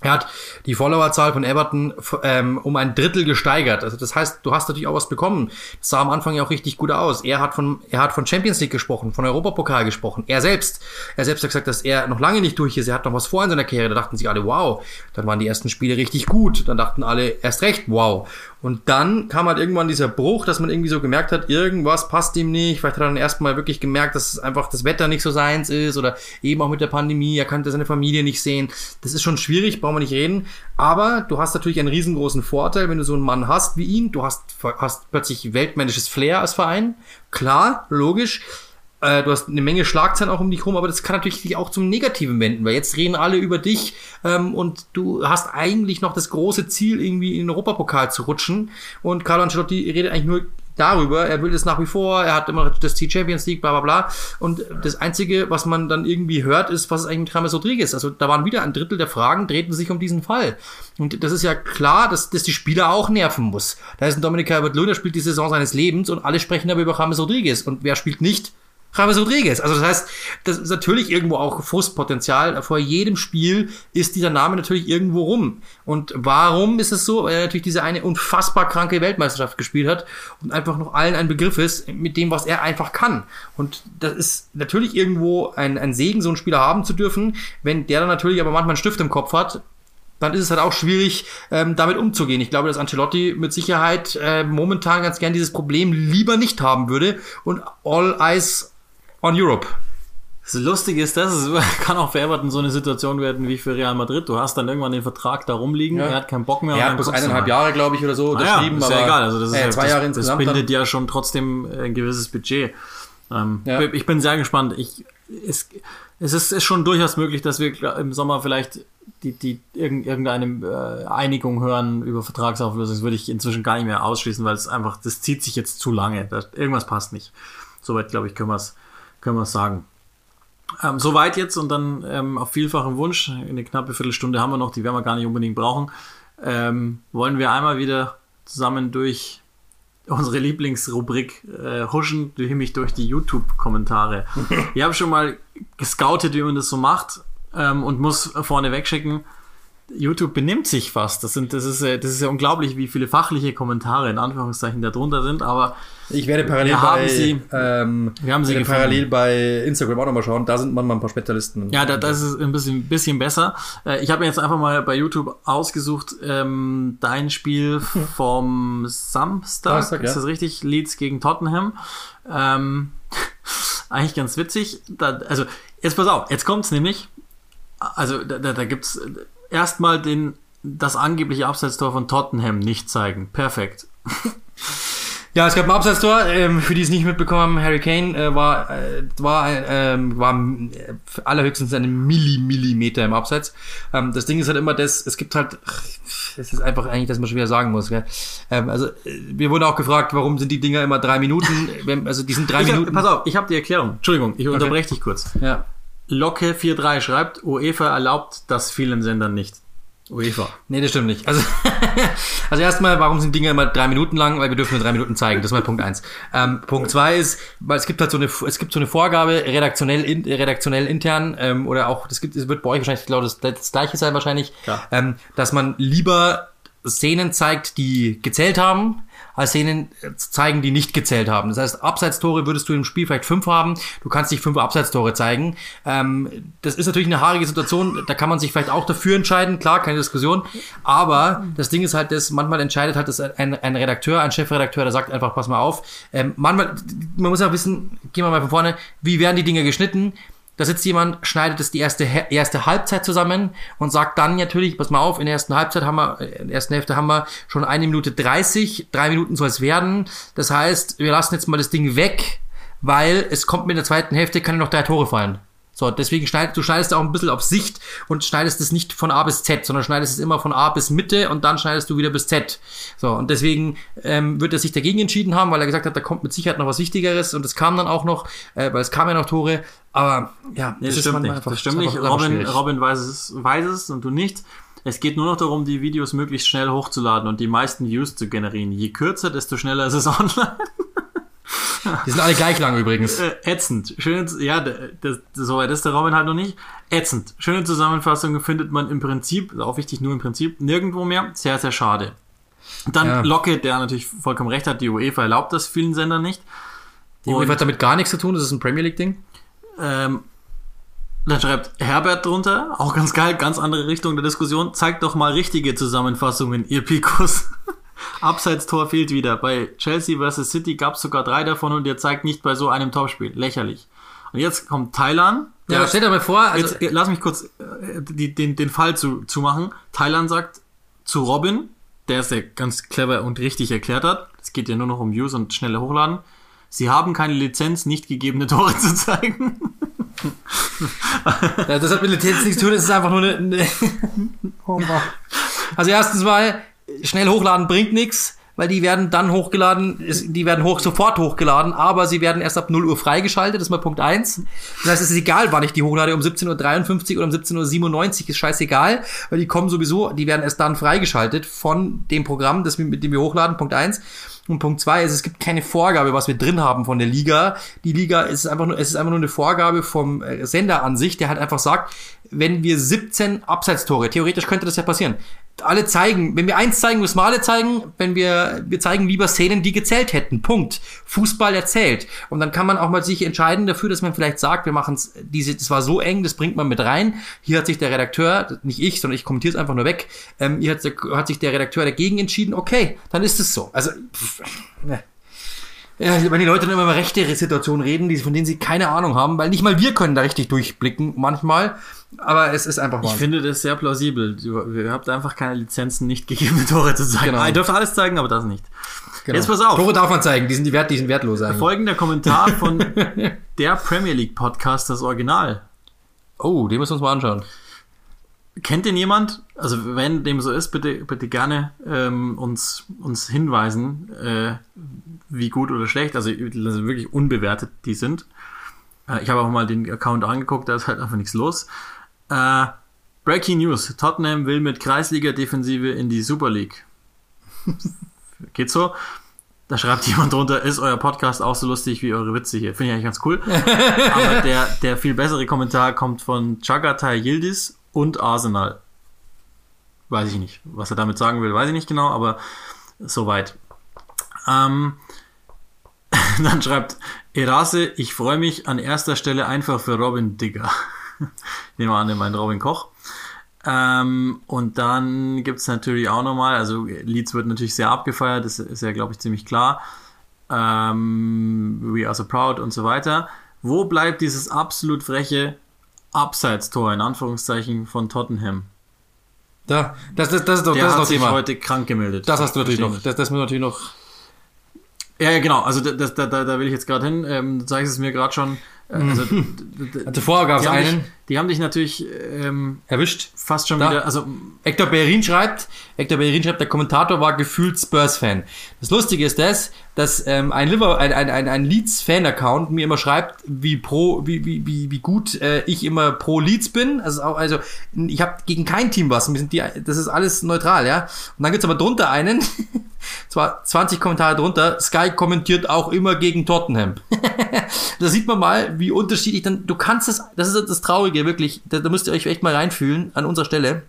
Er hat die Followerzahl von Everton ähm, um ein Drittel gesteigert. Also das heißt, du hast natürlich auch was bekommen. Das sah am Anfang ja auch richtig gut aus. Er hat von er hat von Champions League gesprochen, von Europapokal gesprochen. Er selbst, er selbst hat gesagt, dass er noch lange nicht durch ist. Er hat noch was vor in seiner Karriere. Da dachten sich alle, wow. Dann waren die ersten Spiele richtig gut. Dann dachten alle erst recht, wow. Und dann kam halt irgendwann dieser Bruch, dass man irgendwie so gemerkt hat, irgendwas passt ihm nicht. Vielleicht hat er dann erstmal wirklich gemerkt, dass einfach das Wetter nicht so seins ist oder eben auch mit der Pandemie, er kannte seine Familie nicht sehen. Das ist schon schwierig, brauchen wir nicht reden. Aber du hast natürlich einen riesengroßen Vorteil, wenn du so einen Mann hast wie ihn. Du hast, hast plötzlich weltmännisches Flair als Verein. Klar, logisch. Äh, du hast eine Menge Schlagzeilen auch um dich rum, aber das kann natürlich sich auch zum Negativen wenden, weil jetzt reden alle über dich ähm, und du hast eigentlich noch das große Ziel, irgendwie in den Europapokal zu rutschen. Und Carlo Ancelotti redet eigentlich nur darüber. Er will das nach wie vor, er hat immer das T-Champions League, bla bla bla. Und das Einzige, was man dann irgendwie hört, ist, was ist eigentlich mit James Rodriguez? Also da waren wieder ein Drittel der Fragen, drehten sich um diesen Fall. Und das ist ja klar, dass, dass die Spieler auch nerven muss. Da ist ein Dominik Calvert-Lewin, spielt die Saison seines Lebens und alle sprechen aber über James Rodriguez. Und wer spielt nicht? James Rodriguez. Also das heißt, das ist natürlich irgendwo auch Frustpotenzial. Vor jedem Spiel ist dieser Name natürlich irgendwo rum. Und warum ist es so? Weil er natürlich diese eine unfassbar kranke Weltmeisterschaft gespielt hat und einfach noch allen ein Begriff ist mit dem, was er einfach kann. Und das ist natürlich irgendwo ein, ein Segen, so einen Spieler haben zu dürfen. Wenn der dann natürlich aber manchmal einen Stift im Kopf hat, dann ist es halt auch schwierig, ähm, damit umzugehen. Ich glaube, dass Ancelotti mit Sicherheit äh, momentan ganz gern dieses Problem lieber nicht haben würde und all eyes on Europe. Das Lustige ist, das es kann auch für Everton so eine Situation werden wie für Real Madrid. Du hast dann irgendwann den Vertrag da rumliegen, ja. er hat keinen Bock mehr. Er hat bloß eineinhalb Jahre, glaube ich, oder so unterschrieben. Naja, ist ja egal. Also das ist äh, zwei Jahre das, insgesamt. Das bindet ja schon trotzdem ein gewisses Budget. Ähm, ja. Ich bin sehr gespannt. Ich, es, es ist, ist schon durchaus möglich, dass wir im Sommer vielleicht die, die irgendeine äh, Einigung hören über Vertragsauflösung. Das würde ich inzwischen gar nicht mehr ausschließen, weil es einfach, das zieht sich jetzt zu lange. Das, irgendwas passt nicht. Soweit, glaube ich, können wir es können wir sagen. Ähm, soweit jetzt und dann ähm, auf vielfachen Wunsch, eine knappe Viertelstunde haben wir noch, die werden wir gar nicht unbedingt brauchen, ähm, wollen wir einmal wieder zusammen durch unsere Lieblingsrubrik äh, huschen, nämlich durch die YouTube-Kommentare. ich habe schon mal gescoutet, wie man das so macht ähm, und muss vorne wegschicken, YouTube benimmt sich fast. Das, sind, das, ist, das ist ja unglaublich, wie viele fachliche Kommentare in Anführungszeichen darunter sind, aber ich werde parallel wir bei, sie, ähm, wir haben sie werde parallel bei Instagram auch nochmal schauen. Da sind manchmal ein paar Spezialisten. Ja, da, das ist ein bisschen, bisschen besser. Äh, ich habe mir jetzt einfach mal bei YouTube ausgesucht, ähm, dein Spiel vom Samstag, Samstag ist ja. das richtig? Leeds gegen Tottenham. Ähm, eigentlich ganz witzig. Da, also, jetzt pass auf, jetzt kommt's nämlich. Also, da, da, da gibt's erstmal den, das angebliche Abseitstor von Tottenham nicht zeigen. Perfekt. Ja, es gab ein Abseitstor. Ähm, für die es nicht mitbekommen haben, Harry Kane äh, war, äh, war, ähm, war äh, allerhöchstens eine Millimillimeter im Abseits. Ähm, das Ding ist halt immer das, es gibt halt, es ist einfach eigentlich, dass man schon wieder sagen muss. Gell? Ähm, also, äh, wir wurden auch gefragt, warum sind die Dinger immer drei Minuten? also, die sind drei ich Minuten. Hab, pass auf, ich habe die Erklärung. Entschuldigung, ich unterbreche okay. dich kurz. Ja. Locke 4.3 schreibt, UEFA erlaubt das vielen Sendern nicht. UEFA. Nee, das stimmt nicht. Also, also erstmal, warum sind Dinge immer drei Minuten lang? Weil wir dürfen nur drei Minuten zeigen. Das ist mal Punkt eins. Ähm, Punkt zwei ist, weil es gibt halt so eine, es gibt so eine Vorgabe, redaktionell, in, redaktionell intern, ähm, oder auch, das gibt, es wird bei euch wahrscheinlich, glaube das, das gleiche sein wahrscheinlich, ähm, dass man lieber Szenen zeigt, die gezählt haben, als Szenen zeigen, die nicht gezählt haben. Das heißt, Abseitstore würdest du im Spiel vielleicht fünf haben, du kannst nicht fünf Abseitstore zeigen. Ähm, das ist natürlich eine haarige Situation, da kann man sich vielleicht auch dafür entscheiden, klar, keine Diskussion. Aber das Ding ist halt, dass manchmal entscheidet halt dass ein, ein Redakteur, ein Chefredakteur, der sagt einfach, pass mal auf. Ähm, manchmal, man muss ja wissen, gehen wir mal von vorne, wie werden die Dinge geschnitten? Da sitzt jemand, schneidet es die erste, erste Halbzeit zusammen und sagt dann natürlich, pass mal auf, in der ersten Halbzeit haben wir, in der ersten Hälfte haben wir schon eine Minute 30, drei Minuten soll es werden. Das heißt, wir lassen jetzt mal das Ding weg, weil es kommt mit der zweiten Hälfte, kann noch drei Tore fallen. So, deswegen schneidest du schneidest auch ein bisschen auf Sicht und schneidest es nicht von A bis Z, sondern schneidest es immer von A bis Mitte und dann schneidest du wieder bis Z. So, und deswegen ähm, wird er sich dagegen entschieden haben, weil er gesagt hat, da kommt mit Sicherheit noch was Wichtigeres und es kam dann auch noch, äh, weil es kam ja noch Tore. Aber ja, nee, das, das stimmt nicht. Einfach, das stimmt nicht. Robin, Robin weiß es, weiß es und du nicht. Es geht nur noch darum, die Videos möglichst schnell hochzuladen und die meisten Views zu generieren. Je kürzer, desto schneller ist es online. Die sind alle gleich lang übrigens. Äh, ätzend. Schön, ja, das, so weit ist der Robin halt noch nicht. Ätzend. Schöne Zusammenfassung findet man im Prinzip, auch wichtig, nur im Prinzip, nirgendwo mehr. Sehr, sehr schade. Dann ja. Locke, der natürlich vollkommen recht hat, die UEFA erlaubt das vielen Sendern nicht. Die UEFA hat damit gar nichts zu tun, das ist ein Premier League-Ding. Ähm, dann schreibt Herbert drunter, auch ganz geil, ganz andere Richtung der Diskussion. Zeigt doch mal richtige Zusammenfassungen, ihr Pikus. Abseits-Tor fehlt wieder. Bei Chelsea vs. City gab es sogar drei davon und der zeigt nicht bei so einem Topspiel. Lächerlich. Und jetzt kommt Thailand. Ja, stell dir mal vor, also jetzt, lass mich kurz äh, die, den, den Fall zu, zu machen. Thailand sagt zu Robin, der es ja ganz clever und richtig erklärt hat, es geht ja nur noch um Views und schnelle Hochladen, sie haben keine Lizenz, nicht gegebene Tore zu zeigen. Ja, das hat mit Lizenz nichts zu tun, das ist einfach nur eine. also erstens mal, schnell hochladen bringt nichts, weil die werden dann hochgeladen, die werden hoch, sofort hochgeladen, aber sie werden erst ab 0 Uhr freigeschaltet, das ist mal Punkt eins. Das heißt, es ist egal, wann ich die hochlade, um 17.53 Uhr oder um 17.97 Uhr ist scheißegal, weil die kommen sowieso, die werden erst dann freigeschaltet von dem Programm, das wir, mit dem wir hochladen, Punkt eins. Und Punkt zwei ist, es gibt keine Vorgabe, was wir drin haben von der Liga. Die Liga ist einfach nur, es ist einfach nur eine Vorgabe vom äh, Sender an sich, der halt einfach sagt, wenn wir 17 Abseitstore, theoretisch könnte das ja passieren. Alle zeigen, wenn wir eins zeigen, müssen wir alle zeigen. Wenn wir, wir zeigen lieber Szenen, die gezählt hätten. Punkt. Fußball erzählt. Und dann kann man auch mal sich entscheiden dafür, dass man vielleicht sagt, wir machen es, diese, das war so eng, das bringt man mit rein. Hier hat sich der Redakteur, nicht ich, sondern ich kommentiere es einfach nur weg, ähm, hier hat, hat sich der Redakteur dagegen entschieden, okay, dann ist es so. Also, pff, ne. Ja, wenn die Leute dann immer über rechte Situationen reden, die, von denen sie keine Ahnung haben, weil nicht mal wir können da richtig durchblicken manchmal, aber es ist einfach Ich Wahnsinn. finde das sehr plausibel. Ihr habt einfach keine Lizenzen, nicht gegebene Tore zu zeigen. Genau. Ihr dürft alles zeigen, aber das nicht. Genau. Jetzt pass auf. Tore darf man zeigen, die sind, die wert, die sind wertlos eigentlich. Folgender Kommentar von der Premier League Podcast, das Original. Oh, den müssen wir uns mal anschauen. Kennt den jemand? Also wenn dem so ist, bitte, bitte gerne ähm, uns, uns hinweisen, äh, wie gut oder schlecht, also also wirklich unbewertet die sind. Äh, ich habe auch mal den Account angeguckt, da ist halt einfach nichts los. Äh, Breaking News. Tottenham will mit Kreisliga-Defensive in die Super League. Geht so. Da schreibt jemand drunter, ist euer Podcast auch so lustig wie eure Witze hier. Finde ich eigentlich ganz cool. Aber der, der viel bessere Kommentar kommt von Chagatai Yildiz und Arsenal. Weiß ich nicht. Was er damit sagen will, weiß ich nicht genau, aber soweit. Ähm, dann schreibt Erase, ich freue mich an erster Stelle einfach für Robin Digger. Nehmen wir an, er meint Robin Koch. Ähm, und dann gibt's natürlich auch nochmal, also Leeds wird natürlich sehr abgefeiert, das ist ja, glaube ich, ziemlich klar. Ähm, we are so proud und so weiter. Wo bleibt dieses absolut freche Abseits-Tor in Anführungszeichen von Tottenham? Da, das, das, das ist doch, Der das ist hat sich Thema. heute krank gemeldet. Das hast du natürlich noch. Das, das müssen wir natürlich noch. Ja, ja, genau. Also das, da, da, da will ich jetzt gerade hin. Ähm, du zeigst es mir gerade schon. Äh, Also, d- Also vorher gab es einen dich, die haben dich natürlich ähm, erwischt. fast schon Da. wieder. Also Hector Bellerin schreibt, Hector Bellerin schreibt, der Kommentator war gefühlt Spurs-Fan. Das Lustige ist das, dass ähm, ein, Liver, ein, ein, ein, ein Leeds-Fan-Account mir immer schreibt, wie pro, wie, wie, wie, wie gut äh, ich immer pro Leeds bin. Also, auch, also ich habe gegen kein Team was. Wir sind die, das ist alles neutral, ja. Und dann gibt's aber drunter einen, zwar 20 Kommentare drunter, Sky kommentiert auch immer gegen Tottenham. da sieht man mal, wie unterschiedlich dann, du kannst es, das ist das Traurige, wirklich, da, da müsst ihr euch echt mal reinfühlen, an unserer Stelle.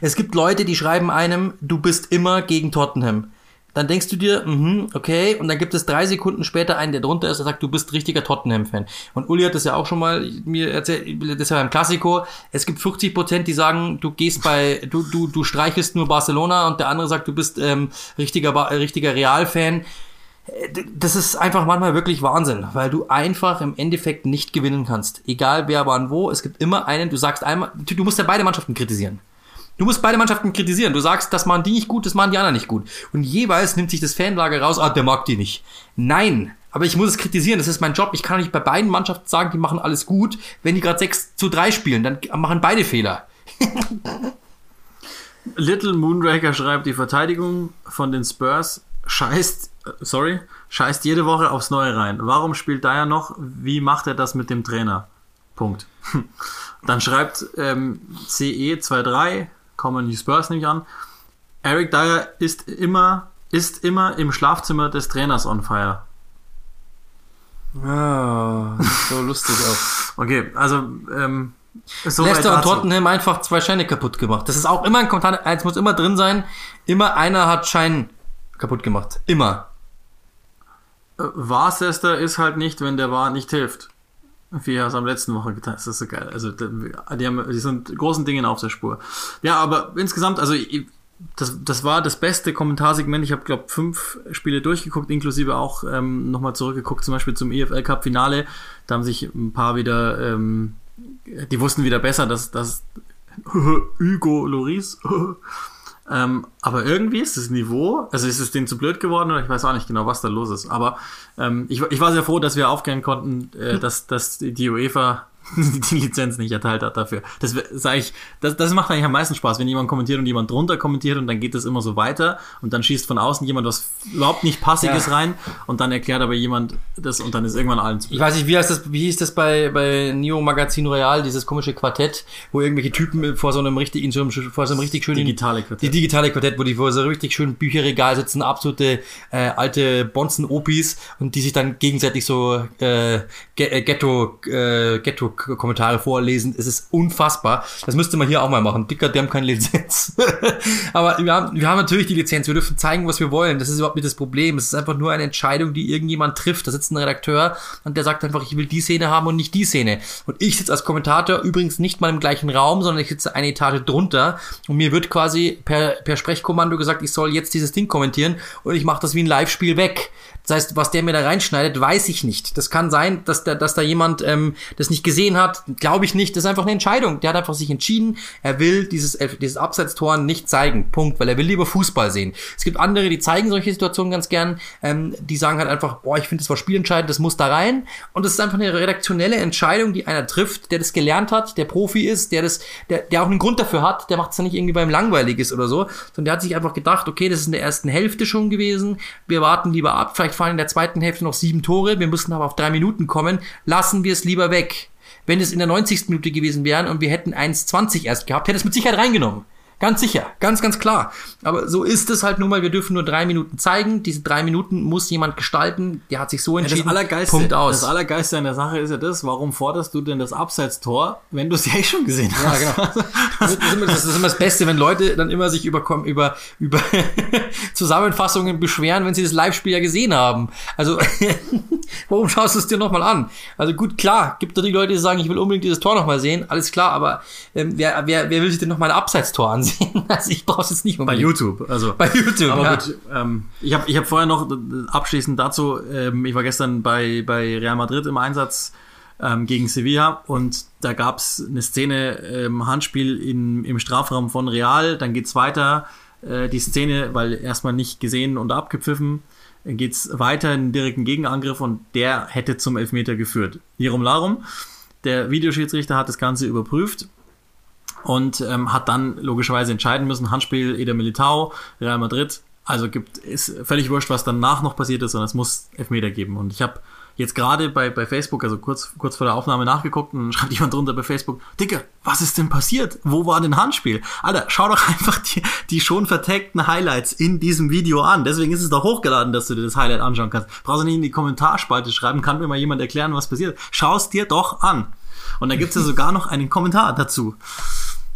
Es gibt Leute, die schreiben einem, du bist immer gegen Tottenham. Dann denkst du dir, mhm, okay, und dann gibt es drei Sekunden später einen, der drunter ist, der sagt, du bist richtiger Tottenham-Fan. Und Uli hat das ja auch schon mal mir erzählt, das ist ja ein Klassiko. Es gibt 50 Prozent, die sagen, du gehst bei, du, du, du streichelst nur Barcelona und der andere sagt, du bist ähm, richtiger, Ba- richtiger Real-Fan. Äh, Das ist einfach manchmal wirklich Wahnsinn, weil du einfach im Endeffekt nicht gewinnen kannst. Egal wer wann wo, es gibt immer einen, du sagst einmal, du musst ja beide Mannschaften kritisieren. Du musst beide Mannschaften kritisieren. Du sagst, das machen die nicht gut, das machen die anderen nicht gut. Und jeweils nimmt sich das Fanlager raus, ah, der mag die nicht. Nein, aber ich muss es kritisieren, das ist mein Job. Ich kann nicht bei beiden Mannschaften sagen, die machen alles gut. Wenn die gerade 6 zu 3 spielen, dann machen beide Fehler. Little Moonraker schreibt, die Verteidigung von den Spurs scheißt, sorry, scheißt jede Woche aufs Neue rein. Warum spielt Dyer noch? Wie macht er das mit dem Trainer? Punkt. Dann schreibt ähm, CE23, kommen die Spurs nämlich an, Eric Dyer ist immer, ist immer im Schlafzimmer des Trainers on fire. Ah, so lustig auch. Okay, also ähm, so Leicester und Tottenham einfach zwei Scheine kaputt gemacht. Das ist auch immer ein Kommentar, eins muss immer drin sein. Immer einer hat Schein kaputt gemacht. Immer. Warcester ist halt nicht, wenn der War nicht hilft. Wie er es am letzten Woche getan hat. Das ist so geil. Also, die, haben, die sind großen Dingen auf der Spur. Ja, aber insgesamt, also, das, das war das beste Kommentarsegment. Ich habe, glaube fünf Spiele durchgeguckt, inklusive auch ähm, nochmal zurückgeguckt, zum Beispiel zum EFL Cup Finale. Da haben sich ein paar wieder, ähm, die wussten wieder besser, dass, dass Hugo Loris ähm, aber irgendwie ist das Niveau, also ist es denen zu blöd geworden oder ich weiß auch nicht genau, was da los ist. Aber ähm, ich, ich war sehr froh, dass wir aufklären konnten, äh, dass, dass die UEFA die Lizenz nicht erteilt hat dafür. Das sage ich, das, das macht eigentlich am meisten Spaß, wenn jemand kommentiert und jemand drunter kommentiert und dann geht es immer so weiter und dann schießt von außen jemand was überhaupt nicht Passiges ja. rein und dann erklärt aber jemand das und dann ist irgendwann allen zu Ich weiß nicht, wie heißt das, wie hieß das bei, bei Neo Magazin Royal, dieses komische Quartett, wo irgendwelche Typen vor so einem richtig, vor so einem richtig schönen digitale Quartett. Die digitale Quartett, wo die vor so einem richtig schönen Bücherregal sitzen, absolute äh, alte Bonzen-Opis und die sich dann gegenseitig so äh, Ghetto, äh, Ghetto Kommentare vorlesen. Es ist unfassbar. Das müsste man hier auch mal machen. Dicker, die haben keine Lizenz. Aber wir haben, wir haben natürlich die Lizenz. Wir dürfen zeigen, was wir wollen. Das ist überhaupt nicht das Problem. Es ist einfach nur eine Entscheidung, die irgendjemand trifft. Da sitzt ein Redakteur und der sagt einfach, ich will die Szene haben und nicht die Szene. Und ich sitze als Kommentator übrigens nicht mal im gleichen Raum, sondern ich sitze eine Etage drunter und mir wird quasi per, per Sprechkommando gesagt, ich soll jetzt dieses Ding kommentieren und ich mache das wie ein Live-Spiel weg. Das heißt, was der mir da reinschneidet, weiß ich nicht. Das kann sein, dass da, dass da jemand ähm, das nicht gesehen hat. Glaube ich nicht. Das ist einfach eine Entscheidung. Der hat einfach sich entschieden, er will dieses, dieses Abseitstor nicht zeigen. Punkt. Weil er will lieber Fußball sehen. Es gibt andere, die zeigen solche Situationen ganz gern. Ähm, die sagen halt einfach, boah, ich finde, das war spielentscheidend, das muss da rein. Und das ist einfach eine redaktionelle Entscheidung, die einer trifft, der das gelernt hat, der Profi ist, der das, der, der auch einen Grund dafür hat. Der macht es ja nicht irgendwie beim langweilig ist oder so, sondern der hat sich einfach gedacht, okay, das ist in der ersten Hälfte schon gewesen. Wir warten lieber ab. Vielleicht fallen in der zweiten Hälfte noch sieben Tore, wir müssen aber auf drei Minuten kommen, lassen wir es lieber weg. Wenn es in der 90. Minute gewesen wäre und wir hätten 1,20 erst gehabt, hätte es mit Sicherheit reingenommen. Ganz sicher, ganz, ganz klar. Aber so ist es halt nun mal, wir dürfen nur drei Minuten zeigen. Diese drei Minuten muss jemand gestalten, der hat sich so entschieden. Ja, das, Allergeiste, Punkt aus. das Allergeiste an der Sache ist ja das, warum forderst du denn das Abseitstor, wenn du es ja eh schon gesehen hast? Ja, genau. Das ist, immer, das ist immer das Beste, wenn Leute dann immer sich über, über, über Zusammenfassungen beschweren, wenn sie das Live-Spiel ja gesehen haben. Also, warum schaust du es dir nochmal an? Also gut, klar, gibt da die Leute, die sagen, ich will unbedingt dieses Tor nochmal sehen, alles klar, aber ähm, wer, wer, wer will sich denn nochmal ein Abseitstor ansehen? Sehen. Also ich brauche es jetzt nicht unbedingt. Bei YouTube, also. Bei YouTube, aber ja. gut. Ähm, ich habe ich hab vorher noch abschließend dazu, ähm, ich war gestern bei, bei Real Madrid im Einsatz ähm, gegen Sevilla und da gab es eine Szene, ähm, Handspiel in, im Strafraum von Real, dann geht's weiter, äh, die Szene, weil erstmal nicht gesehen und abgepfiffen, geht's weiter in den direkten Gegenangriff und der hätte zum Elfmeter geführt. Lirum Larum. Der Videoschiedsrichter hat das Ganze überprüft und ähm, hat dann logischerweise entscheiden müssen, Handspiel Eder Militao, Real Madrid. Also gibt ist völlig wurscht, was danach noch passiert ist, sondern es muss Elfmeter geben. Und ich habe jetzt gerade bei, bei Facebook, also kurz, kurz vor der Aufnahme nachgeguckt und schreibt jemand drunter bei Facebook, Dicke, was ist denn passiert? Wo war denn Handspiel? Alter, schau doch einfach die, die schon vertagten Highlights in diesem Video an. Deswegen ist es doch hochgeladen, dass du dir das Highlight anschauen kannst. Brauchst du nicht in die Kommentarspalte schreiben, kann mir mal jemand erklären, was passiert. Schau es dir doch an. Und da gibt's ja sogar noch einen Kommentar dazu.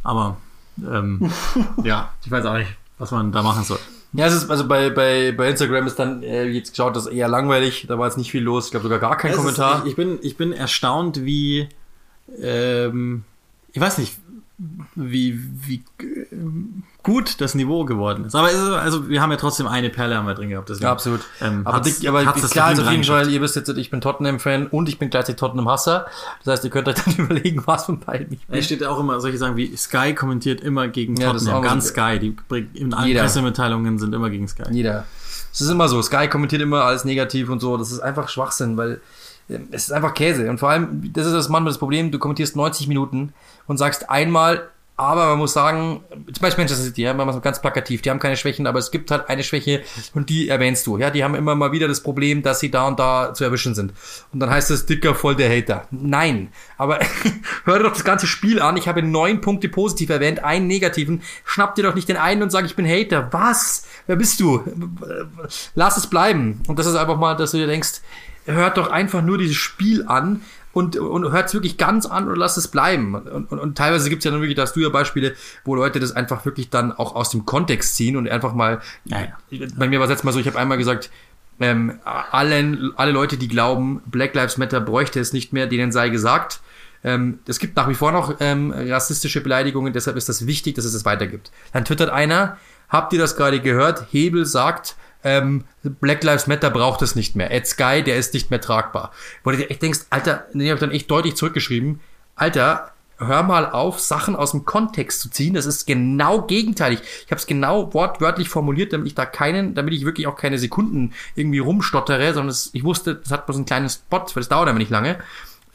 Aber ähm, ja, ich weiß auch nicht, was man da machen soll. Ja, es ist also bei, bei, bei Instagram ist dann äh, jetzt geschaut, das eher langweilig. Da war jetzt nicht viel los. Ich glaube sogar gar kein es Kommentar. Ist, ich, ich, bin, ich bin erstaunt, wie ähm, ich weiß nicht, wie, wie gut das Niveau geworden ist. Aber ist, also wir haben ja trotzdem eine Perle haben wir drin gehabt. Deswegen, ja, absolut. Ähm, aber dick, aber hat's klar ist auf jeden Fall, ihr wisst jetzt, ich bin Tottenham-Fan und ich bin gleichzeitig Tottenham-Hasser. Das heißt, ihr könnt euch dann überlegen, was von beiden ich bin. Es steht ja auch immer solche Sagen wie Sky kommentiert immer gegen ja, Tottenham. Ganz Sky. Die in allen jeder. Pressemitteilungen sind immer gegen Sky. Jeder. Es ist immer so. Sky kommentiert immer alles negativ und so. Das ist einfach Schwachsinn, weil ähm, es ist einfach Käse. Und vor allem, das ist das manchmal das Problem, du kommentierst 90 Minuten und sagst einmal, aber man muss sagen, zum Beispiel Manchester City, ja, man ganz plakativ, die haben keine Schwächen, aber es gibt halt eine Schwäche und die erwähnst du. Ja, die haben immer mal wieder das Problem, dass sie da und da zu erwischen sind. Und dann heißt es dicker voll der Hater. Nein, aber hör doch das ganze Spiel an. Ich habe neun Punkte positiv erwähnt, einen negativen. Schnapp dir doch nicht den einen und sag, ich bin Hater. Was? Wer bist du? Lass es bleiben. Und das ist einfach mal, dass du dir denkst, hört doch einfach nur dieses Spiel an und, und hört es wirklich ganz an oder lasst es bleiben. Und, und, und teilweise gibt es ja dann wirklich, da hast du ja Beispiele, wo Leute das einfach wirklich dann auch aus dem Kontext ziehen und einfach mal, ja, ja. bei mir war es jetzt mal so, ich habe einmal gesagt, ähm, allen, alle Leute, die glauben, Black Lives Matter bräuchte es nicht mehr, denen sei gesagt, ähm, es gibt nach wie vor noch ähm, rassistische Beleidigungen, deshalb ist das wichtig, dass es das weitergibt. Dann twittert einer, habt ihr das gerade gehört? Hebel sagt, ähm, Black Lives Matter braucht es nicht mehr. Ed Sky, der ist nicht mehr tragbar. Wo du dir echt denkst, Alter, ich dann echt deutlich zurückgeschrieben, Alter, hör mal auf, Sachen aus dem Kontext zu ziehen. Das ist genau gegenteilig. Ich habe es genau wortwörtlich formuliert, damit ich da keinen, damit ich wirklich auch keine Sekunden irgendwie rumstottere, sondern das, ich wusste, das hat bloß einen kleinen Spot, weil das dauert aber nicht lange.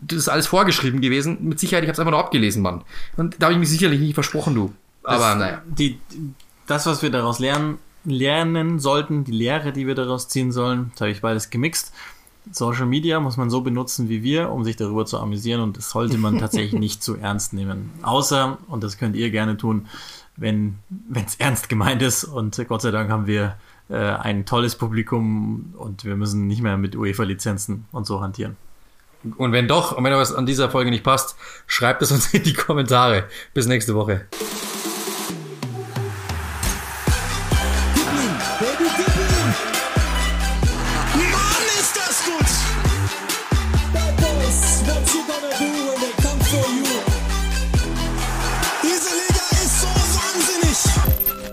Das ist alles vorgeschrieben gewesen. Mit Sicherheit, ich habe es einfach nur abgelesen, Mann. Und da habe ich mich sicherlich nicht versprochen, du. Aber das, naja. Die, das, was wir daraus lernen, lernen sollten, die Lehre, die wir daraus ziehen sollen, das habe ich beides gemixt. Social Media muss man so benutzen wie wir, um sich darüber zu amüsieren und das sollte man tatsächlich nicht zu ernst nehmen. Außer, und das könnt ihr gerne tun, wenn es ernst gemeint ist und Gott sei Dank haben wir äh, ein tolles Publikum und wir müssen nicht mehr mit UEFA-Lizenzen und so hantieren. Und wenn doch, und wenn was an dieser Folge nicht passt, schreibt es uns in die Kommentare. Bis nächste Woche.